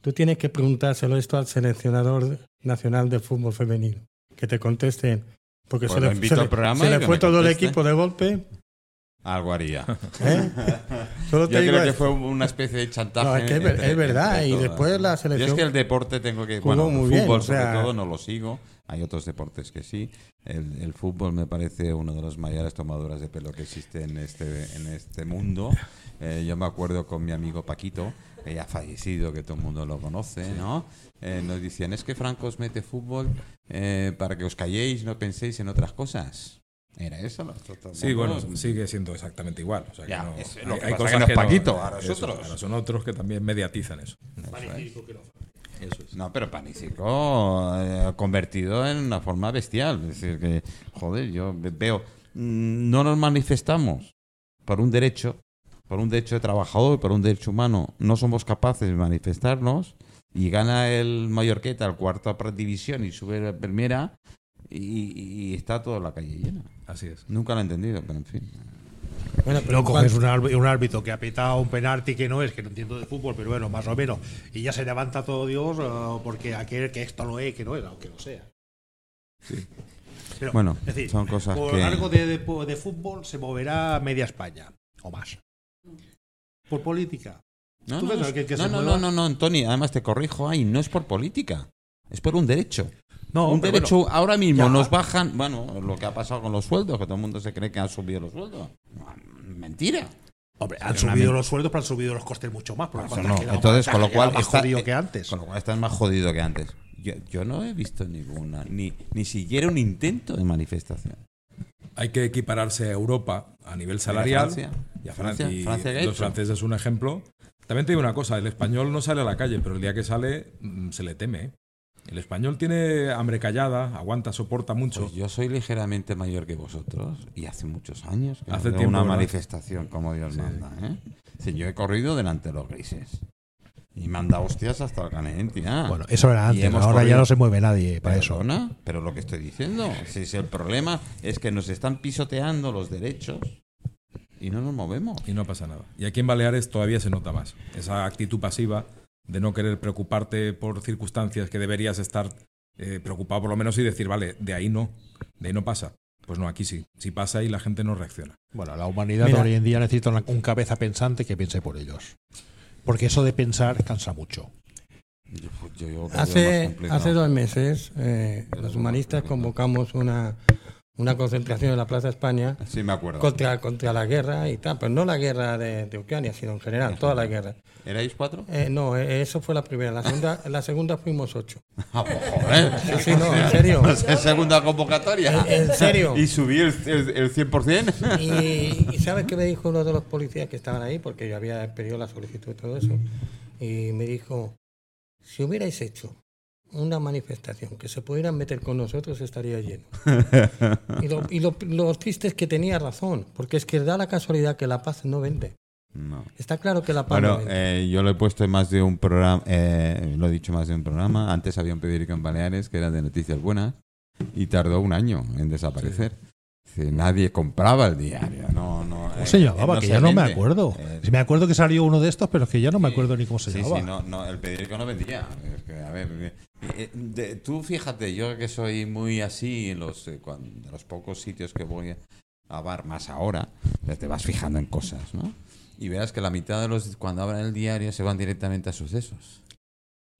tú tienes que preguntárselo esto al seleccionador nacional de fútbol femenino. Que te contesten. Porque Pues se le, se al le- programa se le fue todo el equipo de golpe. Algo haría. ¿eh? Solo Yo digo creo que fue una especie de chantaje. No, es que es ver- entre- es verdad, y todas. después la Yo selección es que el deporte tengo que. jugó Bueno, muy el bien, fútbol sea- sobre todo no lo sigo. Hay otros deportes que sí. El, el fútbol me parece uno de los mayores tomaduras de pelo que existe en este, en este mundo. Eh, yo me acuerdo con mi amigo Paquito, que ya ha fallecido, que todo el mundo lo conoce, ¿no? Eh, nos decían, es que Franco os mete fútbol eh, para que os calléis, no penséis en otras cosas. Era eso. ¿no? Todo el Sí, bueno, sigue siendo exactamente igual. O sea, que Ya, no- es- hay- que hay cosas que no es que Paquito, ahora es eso, otros. ahora son otros que también mediatizan eso. Eso es. No, pero Panicico eh, convertido en una forma bestial. Es decir, que, joder, yo ve- veo, mm, no nos manifestamos por un derecho, por un derecho de trabajador, por un derecho humano. No somos capaces de manifestarnos y gana el Mallorqueta al cuarto división y sube a la primera y, y está toda la calle llena. Así es. Nunca lo he entendido, pero en fin. Bueno, pero No coges un, árbi- un árbitro que ha pitado un penalti que no es, que no entiendo de fútbol, pero bueno, más o menos, y ya se levanta todo Dios eh, porque aquel que esto lo es, que no es, aunque lo sea. Pero, Bueno, es decir, son cosas por que... algo de, de- de fútbol se moverá media España o más. Por política. No, ¿Tú no, no, no, no, no, no, no, Tony, además te corrijo ahí, no es por política, es por un derecho. No, un derecho, bueno, ahora mismo ya. nos bajan, bueno, lo que ha pasado con los sueldos, que todo el mundo se cree que han subido los sueldos. Mentira. hombre, han subido los sueldos, pero han subido los costes mucho más. Por no. Entonces, te ha con lo cual más está- jodido eh, que antes. Con lo cual estás más jodido que antes. Yo, yo no he visto ninguna, ni, ni siquiera un intento de manifestación. Hay que equipararse a Europa a nivel salarial. Francia. Y a Francia, Francia, y Francia, ¿qué ha los hecho? franceses es un ejemplo. También te digo una cosa, el español no sale a la calle, pero el día que sale mm, se le teme. ¿eh? El español tiene hambre callada, aguanta, soporta mucho. Pues yo soy ligeramente mayor que vosotros y hace muchos años que no Hace veo tiempo, una ¿verdad? manifestación como Dios manda. ¿eh? Sí, yo he corrido delante de los grises y dado hostias hasta el canén, tía. Bueno, eso era antes, ahora ya no se mueve nadie para eso. Perdona, pero lo que estoy diciendo, si, si el problema es que nos están pisoteando los derechos y no nos movemos. y no pasa nada. Y aquí en Baleares todavía se nota más. Esa actitud pasiva de no querer preocuparte por circunstancias que deberías estar eh, preocupado por lo menos y decir, vale, de ahí no, de ahí no pasa. Pues no, aquí sí. Sí pasa y la gente no reacciona. Bueno, la humanidad Mira. hoy en día necesita una- un cabeza pensante que piense por ellos. Porque eso de pensar cansa mucho. Yo, Hace, hace dos meses eh, los humanistas convocamos una, una concentración en la Plaza España Sí, me acuerdo. contra, contra la guerra y tal, pero no la guerra de, de Ucrania, sino en general, toda la guerra. ¿Erais cuatro? Eh, no, eh, eso fue la primera. La segunda, la segunda fuimos ocho. Ah, pues, joder. Sí, sí, no, en serio. Es segunda convocatoria. ¿En- en serio? ¿Y subí el, el, el 100%? Y, y ¿sabes qué me dijo uno de los policías que estaban ahí? Porque yo había pedido la solicitud y todo eso. Y me dijo, si hubierais hecho una manifestación que se pudieran meter con nosotros, estaría lleno. Y lo, y lo, lo triste es que tenía razón, porque es que da la casualidad que la paz no vende. No. Está claro que la paz no Bueno, vende. eh, yo lo he puesto en más de un programa, eh, lo he dicho más de un programa. Antes había un periódico en Baleares que era de noticias buenas y tardó un año en desaparecer. Sí, nadie compraba el diario. No, no, ¿Cómo eh, se llamaba? no que se ya no me acuerdo. Eh, Sí, me acuerdo que salió uno de estos, pero es que ya no me acuerdo ni cómo se Sí, llamaba. sí, no, no, el periódico no vendía. Es que, a ver, eh, eh, de- tú fíjate, yo que soy muy así, en los, eh, cuan- de los pocos sitios que voy a bar más ahora, te vas fijando en cosas, ¿no? Y verás que la mitad de los, cuando abran el diario, se van directamente a sucesos.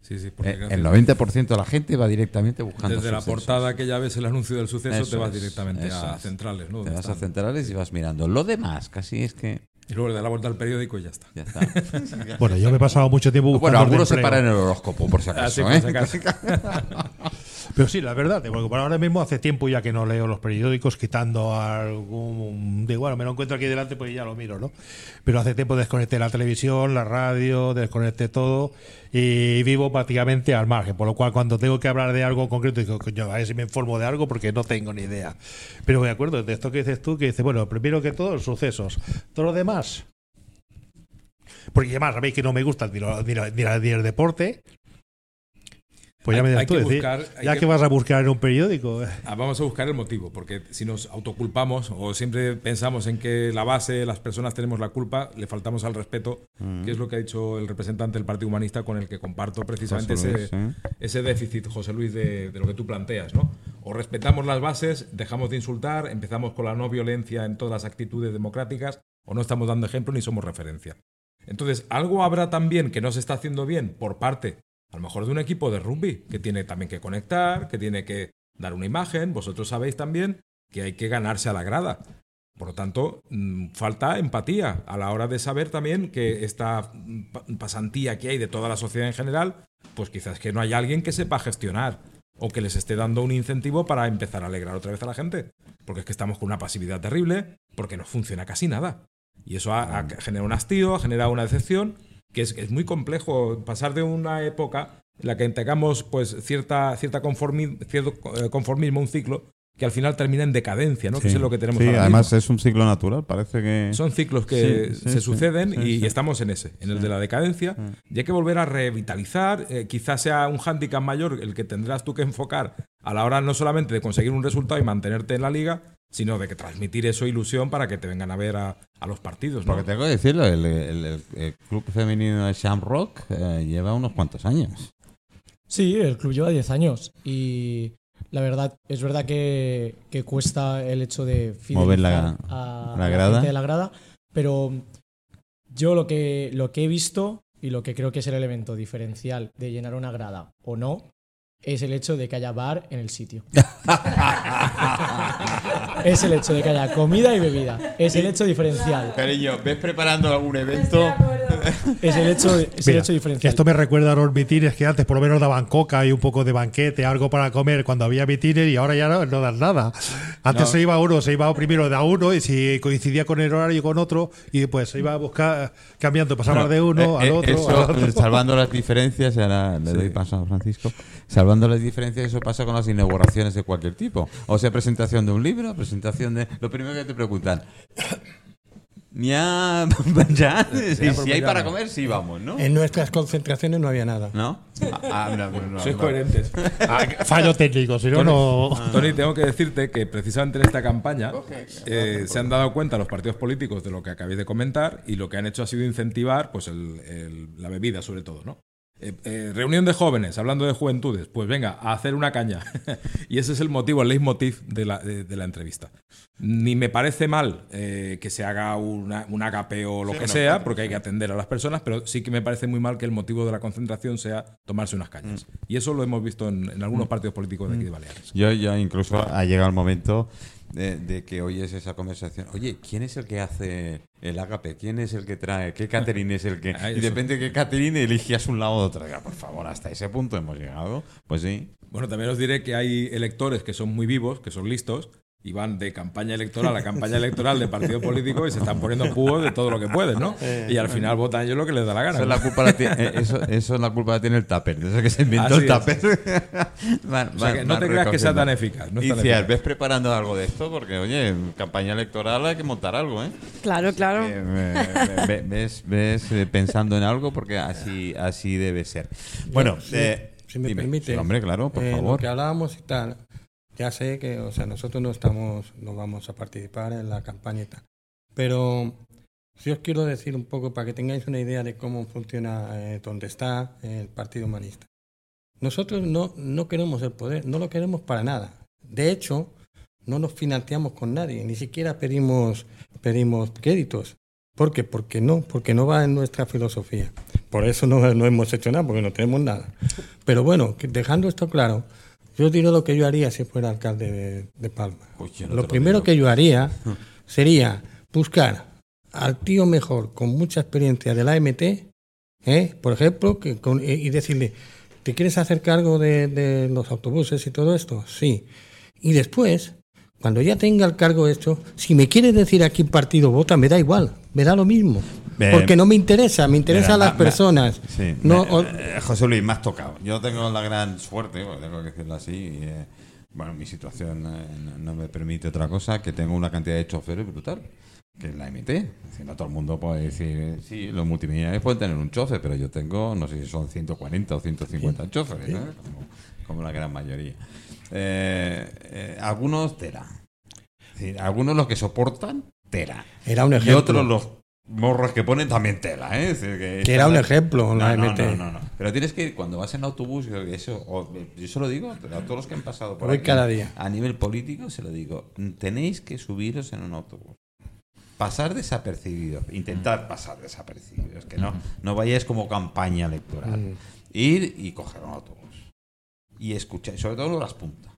Sí, sí, porque Eh, gracias- el 90% de la gente va directamente buscando desde la portada que ya ves el anuncio del suceso Eso te vas directamente a es. centrales, ¿no? Te vas a centrales y vas mirando. Lo demás, casi es que Y luego le da la vuelta al periódico y ya está. ya está. Bueno, yo me he pasado mucho tiempo buscando. bueno, algunos se paran en el horóscopo, por si Ah, acaso. por ¿eh? si acaso. Pero sí, la verdad, porque por ahora mismo hace tiempo ya que no leo los periódicos, quitando algún. De igual, me lo encuentro aquí delante pues ya lo miro, ¿no? Pero hace tiempo desconecté la televisión, la radio, desconecté todo y vivo prácticamente al margen. Por lo cual, cuando tengo que hablar de algo concreto, digo, coño, a ver si me informo de algo porque no tengo ni idea. Pero me acuerdo de esto que dices tú, que dices, bueno, primero que todo, sucesos. Todo lo demás. Porque además sabéis que no me gusta ni, lo- ni la- ni la- ni el deporte. Pues ya Hay- me dirás hay tú, que decir, buscar- ya que- que vas a buscar en un periódico. Ah, Vamos a buscar el motivo, porque si nos autoculpamos o siempre pensamos en que la base, las personas tenemos la culpa, le faltamos al respeto, que es lo que ha dicho el representante del Partido Humanista con el que comparto precisamente José ese, Luis, ¿eh? ese déficit, José Luis, de, de lo que tú planteas, ¿no? O respetamos las bases, dejamos de insultar, empezamos con la no violencia en todas las actitudes democráticas, o no estamos dando ejemplo ni somos referencia. Entonces, algo habrá también que no se está haciendo bien por parte, a lo mejor de un equipo de rugby, que tiene también que conectar, que tiene que dar una imagen. Vosotros sabéis también que hay que ganarse a la grada. Por lo tanto, mm, falta empatía a la hora de saber también que esta mm, pa- pasantía que hay de toda la sociedad en general, pues quizás que no hay alguien que sepa gestionar o que les esté dando un incentivo para empezar a alegrar otra vez a la gente. Porque es que estamos con una pasividad terrible, porque no funciona casi nada. Y eso ha, ha generado un hastío, ha generado una decepción, que es, es muy complejo pasar de una época en la que tengamos pues cierta, cierta conformi- cierto eh, conformismo, un ciclo, que al final termina en decadencia, ¿no? Que Sí. eso es lo que tenemos Sí, ahora además mismo. es un ciclo natural, parece que... Son ciclos que Sí, sí, se sí, suceden sí, y, sí. y estamos en ese, en el de la decadencia. Y hay que volver a revitalizar. eh, quizás sea un hándicap mayor el que tendrás tú que enfocar a la hora no solamente de conseguir un resultado y mantenerte en la liga, sino de que transmitir eso ilusión para que te vengan a ver a, a los partidos. ¿no? Porque tengo que decirlo, el, el- el- el club femenino de Shamrock eh, lleva unos cuantos años. Sí, el club lleva 10 años y la verdad, es verdad que, que cuesta el hecho de Mover la- a, la a grada. gente de la grada, pero yo lo que, lo que he visto y lo que creo que es el elemento diferencial de llenar una grada o no es el hecho de que haya bar en el sitio. es el hecho de que haya comida y bebida. Es el hecho diferencial. Cariño, ¿ves preparando algún evento? Es el hecho, es el hecho que diferencial. esto me recuerda a los mitines que antes por lo menos daban coca y un poco de banquete, algo para comer cuando había mitines y ahora ya no, no dan nada. Antes No. se iba uno, se iba primero de a uno y si coincidía con el horario con otro y pues se iba a buscar cambiando, pasaba de uno Eh, al eh, otro. eso, al otro. salvando las diferencias, ahora le doy paso a Francisco. Salvando las diferencias, eso pasa con las inauguraciones de cualquier tipo. O sea, presentación de un libro, presentación de. Lo primero que te preguntan. Ya, ya, si, hay para comer, sí vamos, ¿no? En nuestras concentraciones no había nada. ¿No? Ah, no, no, no, Sois no. coherentes. Ah, fallo técnico, si no, no. Tony, tengo que decirte que precisamente en esta campaña eh, se han dado cuenta los partidos políticos de lo que acabéis de comentar y lo que han hecho ha sido incentivar pues el- el- la bebida sobre todo, ¿no? Eh, eh, reunión de jóvenes, hablando de juventudes, pues venga, a hacer una caña. y ese es el motivo, el leitmotiv de la, de, de la entrevista. Ni me parece mal eh, que se haga una, un agape o lo que sea, porque hay que atender a las personas, pero sí que me parece muy mal que el motivo de la concentración sea tomarse unas cañas. Y eso lo hemos visto en, en algunos partidos políticos de aquí de Baleares. Yo, yo incluso ha llegado el momento de, de que oyes esa conversación. Oye, ¿quién es el que hace el ágape? ¿Quién es el que trae? ¿Qué catering es el que...? Ah, Y depende de qué catering eligías un lado o otro. Por favor, hasta ese punto hemos llegado. Pues sí. Bueno, también os diré que hay electores que son muy vivos, que son listos, y van de campaña electoral a campaña electoral de partido político y se están poniendo púas de todo lo que pueden, ¿no? Y al final votan ellos lo que les da la gana. Eso es la culpa la tiene, eh, eso, eso es la culpa la tiene el tupper. de Eso que se inventó Así el es. tupper. Van- O sea, que van- no te creas que sea tan eficaz. No es y tan Ciar, eficaz. ves preparando algo de esto porque, oye, en campaña electoral hay que montar algo, ¿eh? Claro, claro. Eh, ve- ve- ves, ves eh, pensando en algo porque así, así debe ser. Bueno, si- eh, si me dime. permite, Sí, hombre, claro, por Eh, Lo favor. que hablábamos y tal, ya sé que, o sea, nosotros no estamos, no vamos a participar en la campaña y tal. Pero sí os quiero decir un poco para que tengáis una idea de cómo funciona, eh, dónde está el Partido Humanista. Nosotros no, no queremos el poder, no lo queremos para nada. De hecho, no nos financiamos con nadie, ni siquiera pedimos, pedimos créditos. ¿Por qué? Porque no, porque no va en nuestra filosofía. Por eso no, no hemos hecho nada, porque no tenemos nada. Pero bueno, dejando esto claro, yo diré lo que yo haría si fuera alcalde de, de Palma. No lo primero que yo haría sería buscar al tío mejor con mucha experiencia de la AMT, ¿eh? por ejemplo, que con- y y decirle, ¿te quieres hacer cargo de, de los autobuses y todo esto? Sí. Y después, cuando ya tenga el cargo hecho, si me quiere decir a qué partido vota, me da igual, me da lo mismo. Eh, Porque no me interesa, me interesan las ma- personas. Sí, No, me- o- eh, José Luis, me has tocado. Yo tengo la gran suerte, tengo que decirlo así. y, eh, bueno, mi situación eh, no, me permite otra cosa que tengo una cantidad de choferes brutal, que es la MT. No todo el mundo puede decir, eh, sí, los multimillonarios pueden tener un chofer, pero yo tengo, no sé si son 140 o 150 choferes, ¿eh? como, como la gran mayoría. Eh, eh, algunos decir, algunos los que soportan, tela. era un Y ejemplo. otros los morros que ponen también tela, ¿eh? Es decir, que Que era un ejemplo, la no, no, MT. no, no, no. Pero tienes que ir cuando vas en autobús, yo, eso, o- yo se lo digo a todos los que han pasado por Voy aquí, cada día. A nivel político, se lo digo. Tenéis que subiros en un autobús. Pasar desapercibidos. Intentar pasar desapercibidos. Que no, no vayáis como campaña electoral. Mm. Ir y coger un autobús. Y escuchar, sobre todo las puntas.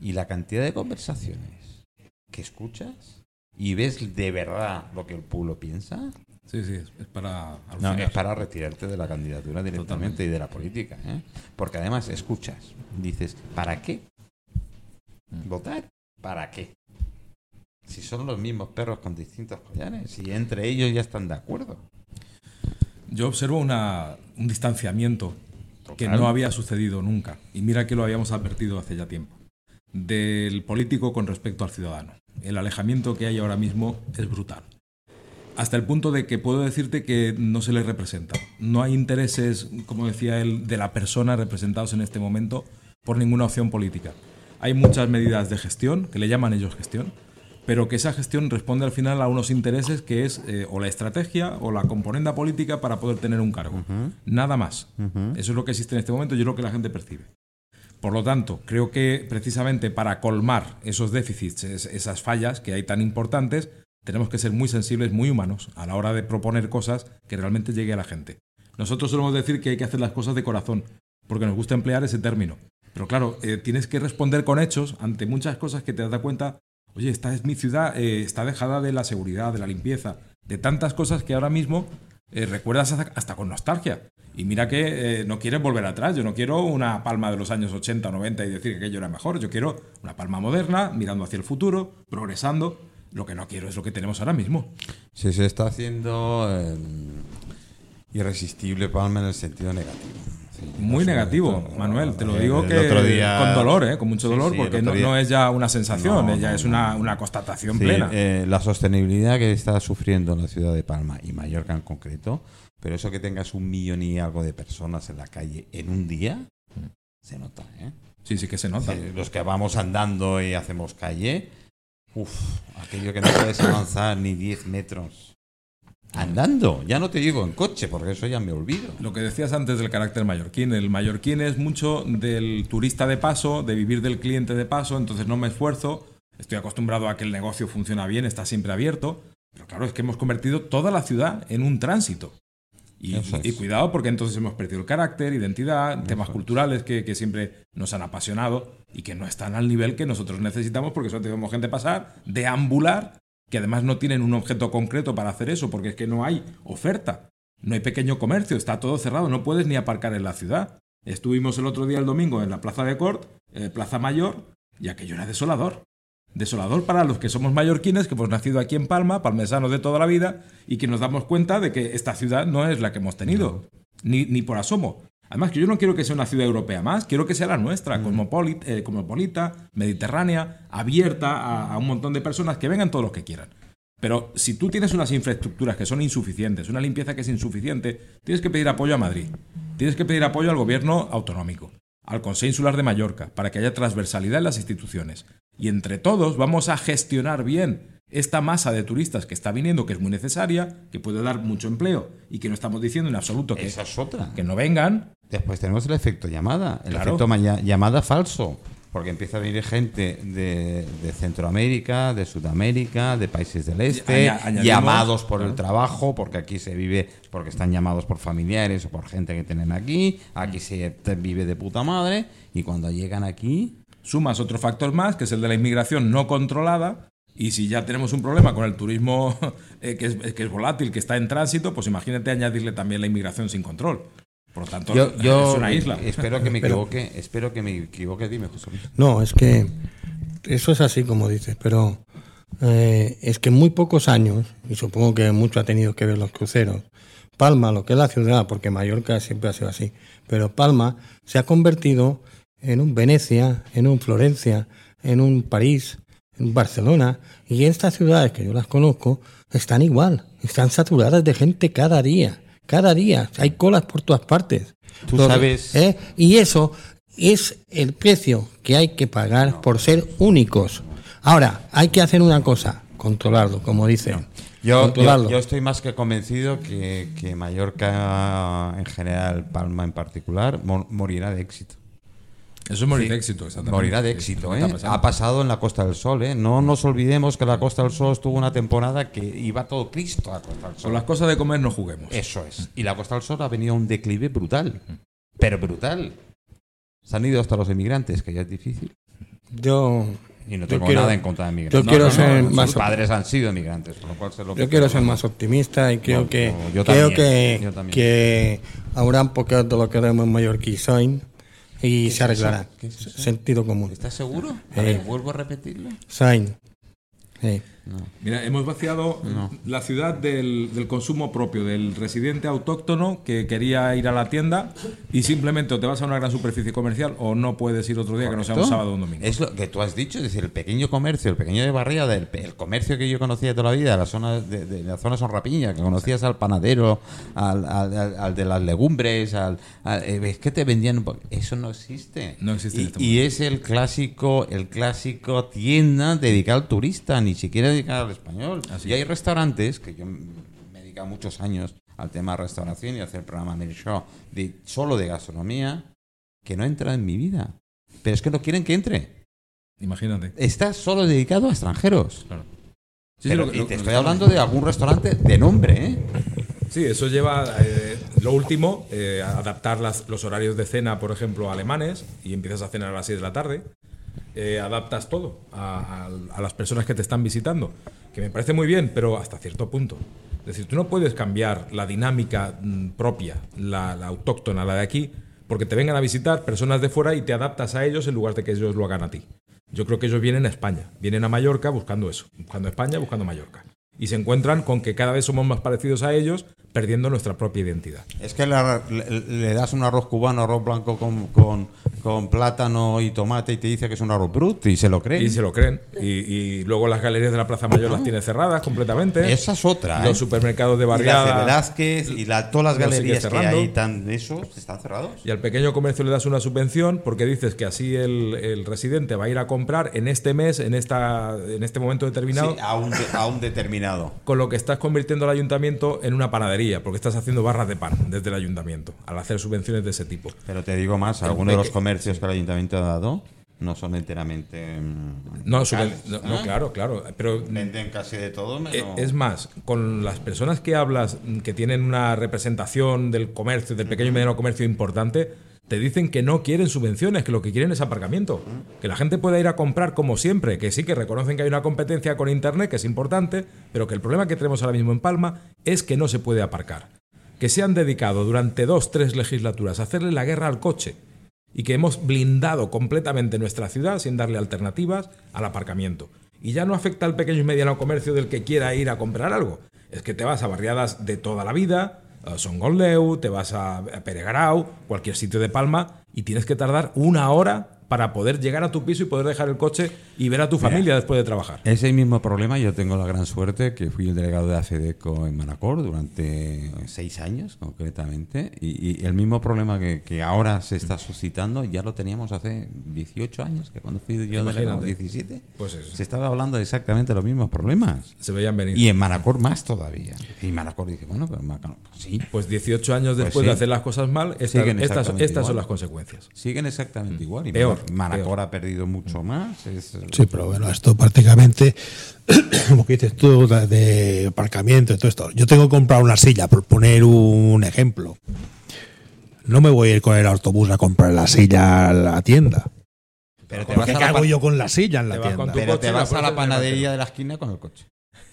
Y la cantidad de conversaciones que escuchas y ves de verdad lo que el pueblo piensa. Sí, sí, es, para. No, es para retirarte de la candidatura directamente Totalmente. y de la política. ¿eh? Porque además escuchas, dices, ¿para qué? ¿Votar? ¿Para qué? Si son los mismos perros con distintos collares y entre ellos ya están de acuerdo. Yo observo una, un distanciamiento que no había sucedido nunca. Y mira que lo habíamos advertido hace ya tiempo. Del político con respecto al ciudadano. El alejamiento que hay ahora mismo es brutal. Hasta el punto de que puedo decirte que no se le representa. No hay intereses, como decía él, de la persona representados en este momento por ninguna opción política. Hay muchas medidas de gestión, que le llaman ellos gestión, pero que esa gestión responde al final a unos intereses que es eh, o la estrategia o la componenda política para poder tener un cargo. Nada más. Eso es lo que existe en este momento y es lo que la gente percibe. Por lo tanto, creo que precisamente para colmar esos déficits, es- esas fallas que hay tan importantes, tenemos que ser muy sensibles, muy humanos a la hora de proponer cosas que realmente llegue a la gente. Nosotros solemos decir que hay que hacer las cosas de corazón, porque nos gusta emplear ese término. Pero claro, eh, tienes que responder con hechos ante muchas cosas que te das cuenta, oye, esta es mi ciudad, eh, está dejada de la seguridad, de la limpieza, de tantas cosas que ahora mismo eh, recuerdas hasta, con nostalgia. Y mira que eh, no quieres volver atrás, yo no quiero una palma de los años 80 o 90 y decir que aquello era mejor, yo quiero una palma moderna, mirando hacia el futuro, progresando. Lo que no quiero es lo que tenemos ahora mismo. Se, se está haciendo eh, irresistible Palma en el sentido negativo. Muy negativo, Manuel, te lo digo que día- con dolor, ¿eh? con mucho dolor, sí, porque no, no es ya una sensación, No, ya es una, una constatación Sí, plena. eh, la sostenibilidad que está sufriendo la ciudad de Palma y Mallorca en concreto, pero eso que tengas un millón y algo de personas en la calle en un día, se nota, ¿eh? Sí, sí que se nota. Los que vamos andando y hacemos calle, uff, aquello que no puedes avanzar ni 10 metros. Andando, ya no te digo en coche, porque eso ya me olvido. Lo que decías antes del carácter mallorquín, el mallorquín es mucho del turista de paso, de vivir del cliente de paso, entonces no me esfuerzo, estoy acostumbrado a que el negocio funciona bien, está siempre abierto, pero claro, es que hemos convertido toda la ciudad en un tránsito. Y, Eso es. y cuidado porque entonces hemos perdido el carácter, identidad, temas culturales que, que siempre nos han apasionado y que no están al nivel que nosotros necesitamos porque solo tenemos gente pasar, deambular, que además no tienen un objeto concreto para hacer eso porque es que no hay oferta, no hay pequeño comercio, está todo cerrado, no puedes ni aparcar en la ciudad. Estuvimos el otro día, el domingo, en la Plaza de Cort, eh, Plaza Mayor, y aquello era desolador. Desolador para los que somos mallorquines, que hemos nacido aquí en Palma, palmesanos de toda la vida, y que nos damos cuenta de que esta ciudad no es la que hemos tenido, ni, ni por asomo. Además, que yo no quiero que sea una ciudad europea más, quiero que sea la nuestra, eh, cosmopolita, mediterránea, abierta a, a un montón de personas, que vengan todos los que quieran. Pero si tú tienes unas infraestructuras que son insuficientes, una limpieza que es insuficiente, tienes que pedir apoyo a Madrid. Tienes que pedir apoyo al gobierno autonómico, al Consejo Insular de Mallorca, para que haya transversalidad en las instituciones. Y entre todos vamos a gestionar bien esta masa de turistas que está viniendo, que es muy necesaria, que puede dar mucho empleo y que no estamos diciendo en absoluto que, Esa es otra. que no vengan. Después tenemos el efecto llamada, el Claro. efecto ma- llamada falso, porque empieza a venir gente de, de Centroamérica, de Sudamérica, de países del este, aña- llamados por el trabajo, porque aquí se vive, porque están llamados por familiares o por gente que tienen aquí, aquí se vive de puta madre, y cuando llegan aquí, Sumas otro factor más, que es el de la inmigración no controlada. Y si ya tenemos un problema con el turismo eh, que, es, que es volátil, que está en tránsito, pues imagínate añadirle también la inmigración sin control. Por lo tanto, yo, yo es una isla. espero que me Pero- equivoque, espero que me equivoque, dime José Luis. No, es que eso es así como dices, pero eh, es que en muy pocos años, y supongo que mucho ha tenido que ver los cruceros, Palma, lo que es la ciudad, porque Mallorca siempre ha sido así, pero Palma se ha convertido en un Venecia, en un Florencia, en un París, Barcelona, y estas ciudades que yo las conozco están igual, están saturadas de gente cada día, cada día, hay colas por todas partes. Tú sabes- ¿eh? Y eso es el precio que hay que pagar por ser únicos. Ahora, hay que hacer una cosa, controlarlo, como dice. Yo, yo, yo estoy más que convencido que, que Mallorca en general, Palma en particular, mo- morirá de éxito. Eso es morir Sí. de éxito, exactamente. Morirá de éxito, ¿eh? Ha pasado en la Costa del Sol, ¿eh? No nos olvidemos que la Costa del Sol estuvo una temporada que iba todo Cristo a la Costa del Con Sol. las cosas de comer no juguemos. Eso es. Y la Costa del Sol ha venido a un declive brutal. Pero brutal. Se han ido hasta los emigrantes, que ya es difícil. Yo, Y no tengo quiero- nada en contra de emigrantes. yo quiero ser sus más- padres han sido emigrantes, con lo cual sé lo que yo quiero ser más optimista y creo que yo creo también, que, yo también. que habrá un poco de lo que vemos en Mallorquí y se arreglará. ¿Qué es? Sentido común. ¿Estás seguro? A ver, vuelvo a repetirlo. Soin. Sí. Mira, hemos vaciado la ciudad del, del consumo propio, del residente autóctono que quería ir a la tienda y simplemente o te vas a una gran superficie comercial o no puedes ir otro día que no sea un sábado o un domingo. Es lo que tú has dicho, es decir, el pequeño comercio, el pequeño de barriada, el, comercio que yo conocía toda la vida, la zona de, de la zona sonrapiña, que conocías al panadero, al, al- al- al de las legumbres, al, al- eh, es que te vendían eso no existe. No existe en Y, este y es el clásico, el clásico tienda dedicada al turista, ni siquiera dedicada al español. Así y hay restaurantes que yo me he dedicado muchos años al tema de restauración y a hacer el programa Show de, solo de gastronomía que no entra en mi vida. Pero es que no quieren que entre. Imagínate. Está solo dedicado a extranjeros. Claro. Sí, sí, Pero- lo que- y te lo- estoy hablando de algún restaurante de nombre, ¿eh? Sí, eso lleva eh, lo último, eh, a adaptar las- los horarios de cena, por ejemplo, alemanes, y empiezas a cenar a las 6 de la tarde. Eh, adaptas todo a, las personas que te están visitando, que me parece muy bien, pero hasta cierto punto. Es decir, tú no puedes cambiar la dinámica mm, propia, la, autóctona, la de aquí, porque te vengan a visitar personas de fuera y te adaptas a ellos en lugar de que ellos lo hagan a ti. Yo creo que ellos vienen a España, vienen a Mallorca buscando eso, buscando España, buscando Mallorca. Y se encuentran con que cada vez somos más parecidos a ellos, perdiendo nuestra propia identidad. Es que le, das un arroz cubano, arroz blanco con- con plátano y tomate y te dice que es un arroz y se lo creen. Y se lo creen. Y, y luego las galerías de la Plaza Mayor las tiene cerradas completamente. Esa es otra, ¿eh? Los supermercados de Y las de barriada. Velázquez y la- todas las galerías que cerrando. hay tan esos están cerrados. Y al pequeño comercio le das una subvención porque dices que así el, el residente va a ir a comprar en este mes, en, esta, en este momento determinado, Sí, a un, de- a un determinado. con lo que estás convirtiendo al ayuntamiento en una panadería, porque estás haciendo barras de pan desde el ayuntamiento, al hacer subvenciones de ese tipo. Pero te digo más, algunos de los peque- comercios que el ayuntamiento ha dado no son enteramente. mm, No, locales, suben- no, no, claro, claro. Pero Venden casi de todo, Eh, menos. Es más, con las personas que hablas mm, que tienen una representación del comercio, del pequeño y mediano comercio importante, te dicen que no quieren subvenciones, que lo que quieren es aparcamiento. Que la gente pueda ir a comprar como siempre, que sí que reconocen que hay una competencia con Internet, que es importante, pero que el problema que tenemos ahora mismo en Palma es que no se puede aparcar. Que se han dedicado durante dos, tres legislaturas a hacerle la guerra al coche y que hemos blindado completamente nuestra ciudad sin darle alternativas al aparcamiento. Y ya no afecta al pequeño y mediano comercio del que quiera ir a comprar algo. Es que te vas a barriadas de toda la vida, a Songonleu, te vas a Peregrau, cualquier sitio de Palma, y tienes que tardar una hora para poder llegar a tu piso y poder dejar el coche y ver a tu familia después de trabajar. Ese mismo problema, yo tengo la gran suerte que fui el delegado de ACEDECO en Manacor durante seis años, concretamente, y, y el mismo problema que, que ahora se está suscitando ya lo teníamos hace 18 años, que cuando fui yo delegado, Imagínate. 17, Pues eso. se estaba hablando de exactamente los mismos problemas. Se veían venir. Y en Manacor más todavía. Y Manacor dice, bueno, pero Manacor, pues sí, Pues 18 años Pues después sí. de hacer las cosas mal, estas, estas- son las consecuencias. siguen exactamente igual. Y Mm. Peor, Manacor ha perdido mucho más. es- Sí, pero bueno, esto prácticamente, como que dices tú, de, aparcamiento y todo esto. Yo tengo que comprar una silla, por poner un ejemplo. No me voy a ir con el autobús a comprar la silla a la tienda. Pero te ¿Por vas qué a pan- yo con la silla en la tienda? Pero te vas a la panadería de la esquina con el coche.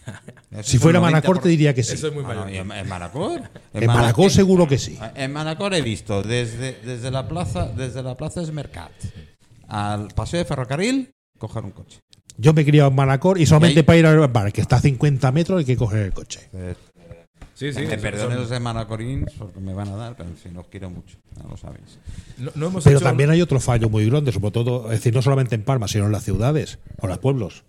Eso Si es fuera Manacor 90%. te diría que sí. Eso es muy Ah, no, en, en Manacor. En Manacor seguro que sí. En Manacor he visto desde, desde la plaza desde la plaza Esmercat al paseo de ferrocarril coger un coche. Yo me he criado en Manacor y solamente Y para ir al bar, que está a 50 metros, hay que coger el coche. Eh, Sí, sí. me perdonen los de Manacorín porque me van a dar, pero si no os quiero mucho, ya lo sabéis. no, no hemos Pero hecho- también hay otro fallo muy grande, sobre todo, es decir, no solamente en Palma, sino en las ciudades o los pueblos.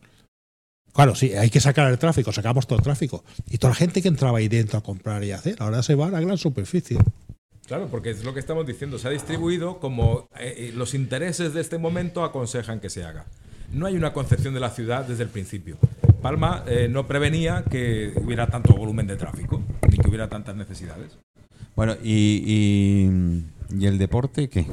Claro, sí, hay que sacar el tráfico, sacamos todo el tráfico. Y toda la gente que entraba ahí dentro a comprar y a hacer, ahora se va a la gran superficie. Claro, porque es lo que estamos diciendo. Se ha distribuido como eh, eh, los intereses de este momento aconsejan que se haga. No hay una concepción de la ciudad desde el principio. Palma eh, no prevenía que hubiera tanto volumen de tráfico, ni que hubiera tantas necesidades. Bueno, y, y, y el deporte qué?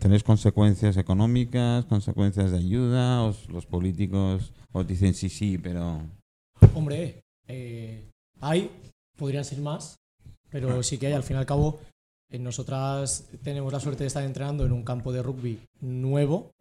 ¿Tenéis consecuencias económicas, consecuencias de ayuda? ¿Os, los políticos os dicen sí, sí, pero... Hombre, eh, hay, podrían ser más, pero sí que hay. Al fin y al cabo, nosotras tenemos la suerte de estar entrenando en un campo de rugby nuevo,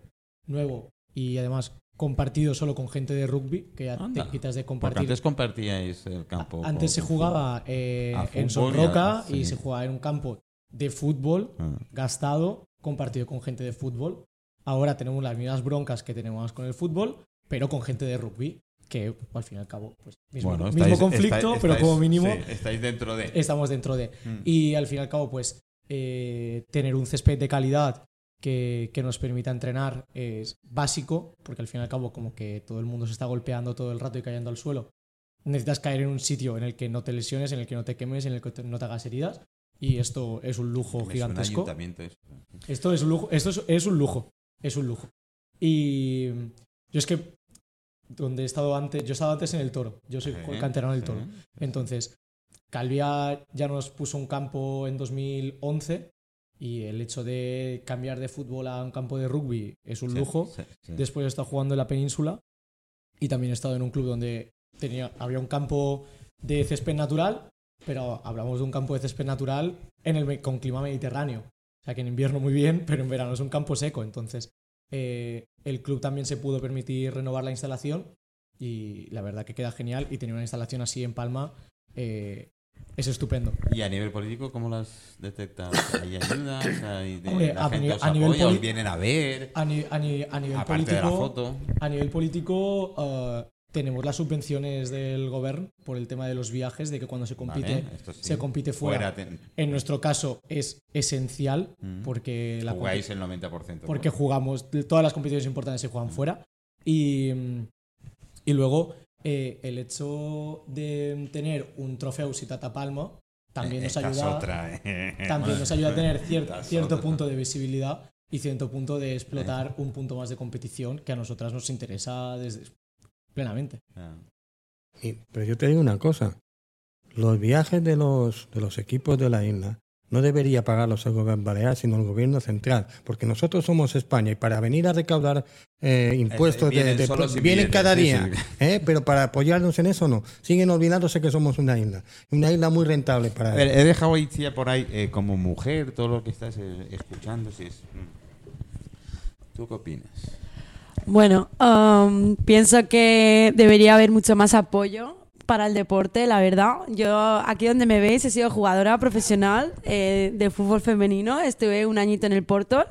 nuevo y además compartido solo con gente de rugby, que ya Anda, te quitas de compartir. antes compartíais el campo. Antes se jugaba eh, en y Sonroca y sí. se jugaba en un campo de fútbol Ah. gastado, compartido con gente de fútbol. Ahora tenemos las mismas broncas que tenemos con el fútbol, pero con gente de rugby, que al fin y al cabo, pues mismo, Bueno, mismo estáis- conflicto, estáis- pero como mínimo sí, estáis dentro de... estamos dentro de. Mm. Y al fin y al cabo, pues eh, tener un césped de calidad que, que nos permita entrenar es básico, porque al fin y al cabo, como que todo el mundo se está golpeando todo el rato y cayendo al suelo. Necesitas caer en un sitio en el que no te lesiones, en el que no te quemes, en el que te- no te hagas heridas. Y esto es un lujo Me gigantesco. Esto es un lujo, esto es, es un lujo, es un lujo. Y yo es que donde he estado antes, yo he estado antes en el Toro, yo soy Sí, canterano del sí. Toro. Entonces, Calvia ya nos puso un campo en 2011 y el hecho de cambiar de fútbol a un campo de rugby es un lujo. Después he estado jugando en la península y también he estado en un club donde tenía, había un campo de césped natural, pero hablamos de un campo de césped natural en el, con clima mediterráneo. O sea que en invierno muy bien, pero en verano es un campo seco. Entonces eh, el club también se pudo permitir renovar la instalación y la verdad que queda genial y tener una instalación así en Palma eh, es estupendo. ¿Y a nivel político cómo las detectas? ¿Hay ayudas? ¿Hay de, Hombre, la a gente nivel- os a vienen a ver? A, ni- a ni- a nivel político, de la foto. A nivel político, eh, tenemos las subvenciones del gobierno por el tema de los viajes, de que cuando se compite, Vale, esto sí. se compite fuera. ten- En nuestro caso es esencial Mm. porque, la Jugáis el 90%. porque jugamos, todas las competiciones importantes se juegan fuera. Y, mm, y luego eh, el hecho de tener un trofeo Citata Palma también nos Esta es ayuda otra, eh. también nos ayuda a tener cierto otra. punto de visibilidad y cierto punto de explotar un punto más de competición que a nosotras nos interesa desde plenamente. Ah. Y- pero yo te digo una cosa. Los viajes de los, de los equipos de la isla no debería pagarlos el gobierno balear, sino el gobierno central, porque nosotros somos España y para venir a recaudar eh, impuestos de- vienen de- solo si vienen cada sí, día, sí. ¿eh? pero para apoyarnos en eso no. Siguen olvidándose que somos una isla, una isla muy rentable para he dejado a Itzia por ahí eh, como mujer, todo lo que estás eh, escuchando. Si es, mm. ¿Tú qué opinas? Bueno, um, pienso que debería haber mucho más apoyo para el deporte, la verdad. Yo aquí donde me veis he sido jugadora profesional eh, de fútbol femenino, estuve un añito en el Porto.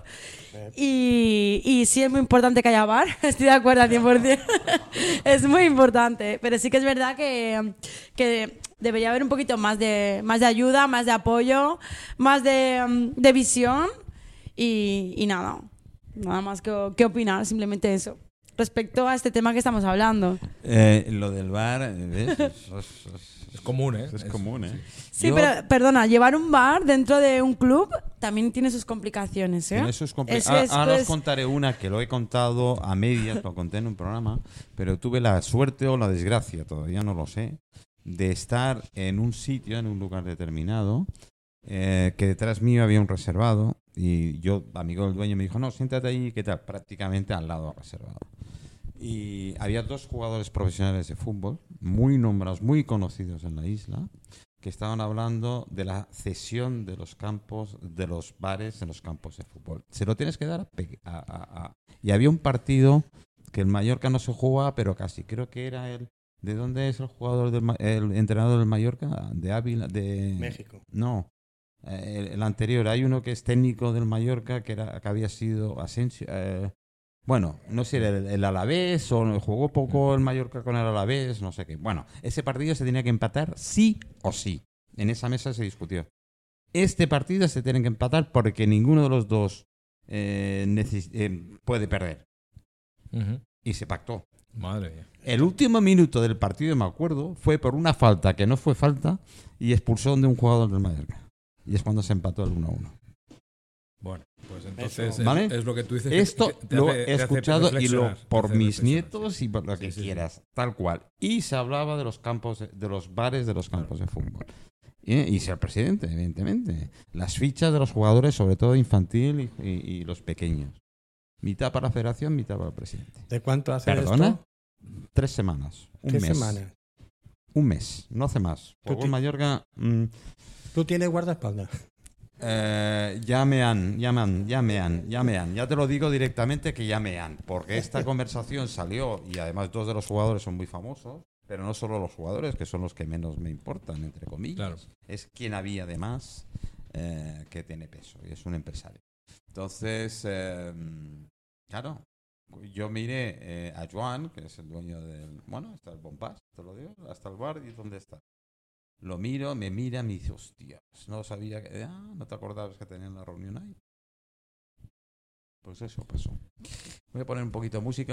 Y, y sí es muy importante que haya bar, estoy de acuerdo al 100%. es muy importante, pero sí que es verdad que, que debería haber un poquito más de, más de ayuda, más de apoyo, más de, um, de visión. Y, y nada, nada más que, que opinar, simplemente eso. Respecto a este tema que estamos hablando. Eh, lo del bar, eh, es, es- Es común, ¿eh? es común, ¿eh? Sí, Yo- pero perdona, llevar un bar dentro de un club también tiene sus complicaciones, ¿eh? Tiene sus compli- Ah, es, Ahora os pues, contaré una que lo he contado a medias, lo conté en un programa, pero tuve la suerte o la desgracia, todavía no lo sé, de estar en un sitio, en un lugar determinado, eh, que detrás mío había un reservado y yo, amigo del dueño, me dijo, no, siéntate ahí, ¿qué tal? Prácticamente al lado del reservado. Y había dos jugadores profesionales de fútbol, muy nombrados, muy conocidos en la isla, que estaban hablando de la cesión de los campos, de los bares en los campos de fútbol. Se lo tienes que dar a, a- a- Y había un partido que el Mallorca no se jugaba, pero casi. Creo que era el... ¿De dónde es el jugador del el entrenador del Mallorca? De Ávila, de México. No. Eh, el, anterior, hay uno que es técnico del Mallorca que, era, que había sido Asensio. eh, bueno, no sé, el, el Alavés o jugó poco el Mallorca con el Alavés, no sé qué. Bueno, ese partido se tenía que empatar sí o sí. En esa mesa se discutió. Este partido se tiene que empatar porque ninguno de los dos eh, puede perder. Y se pactó. Madre mía. El último minuto del partido, me acuerdo, fue por una falta que no fue falta y expulsión de un jugador del Mallorca. Y es cuando se empató el 1-1. Bueno, pues entonces es, ¿Vale? es lo que tú dices. Esto que lo hace- he escuchado y lo, por mis nietos y por lo Sí, que sí, sí. quieras, tal cual. Y se hablaba de los campos, de- los bares de los campos de fútbol. Y, y ser presidente, evidentemente. Las fichas de los jugadores, sobre todo infantil y, y- y los pequeños. Mitad para la federación, mitad para el presidente. ¿De cuánto hace ¿Perdona? esto? Tres semanas. Un ¿Qué mes. semanas? Un mes, no hace más. Jugó Mallorca. mm, ¿Tú tienes guardaespaldas? eh, ya me han, ya me han, ya me han, ya me han. Ya te lo digo directamente que ya me han. Porque esta conversación salió y además dos de los jugadores son muy famosos. Pero no solo los jugadores, que son los que menos me importan, entre comillas. Claro. Es quien había además eh, que tiene peso y es un empresario. Entonces, eh, claro, yo miré eh, a Joan, que es el dueño del. Bueno, está el Bompas, te lo digo, hasta el bar y dónde está. Lo miro, me mira, me dice, hostias, no sabía que. Ah, no te acordabas que tenían la reunión ahí. Pues eso pasó. Voy a poner un poquito de música.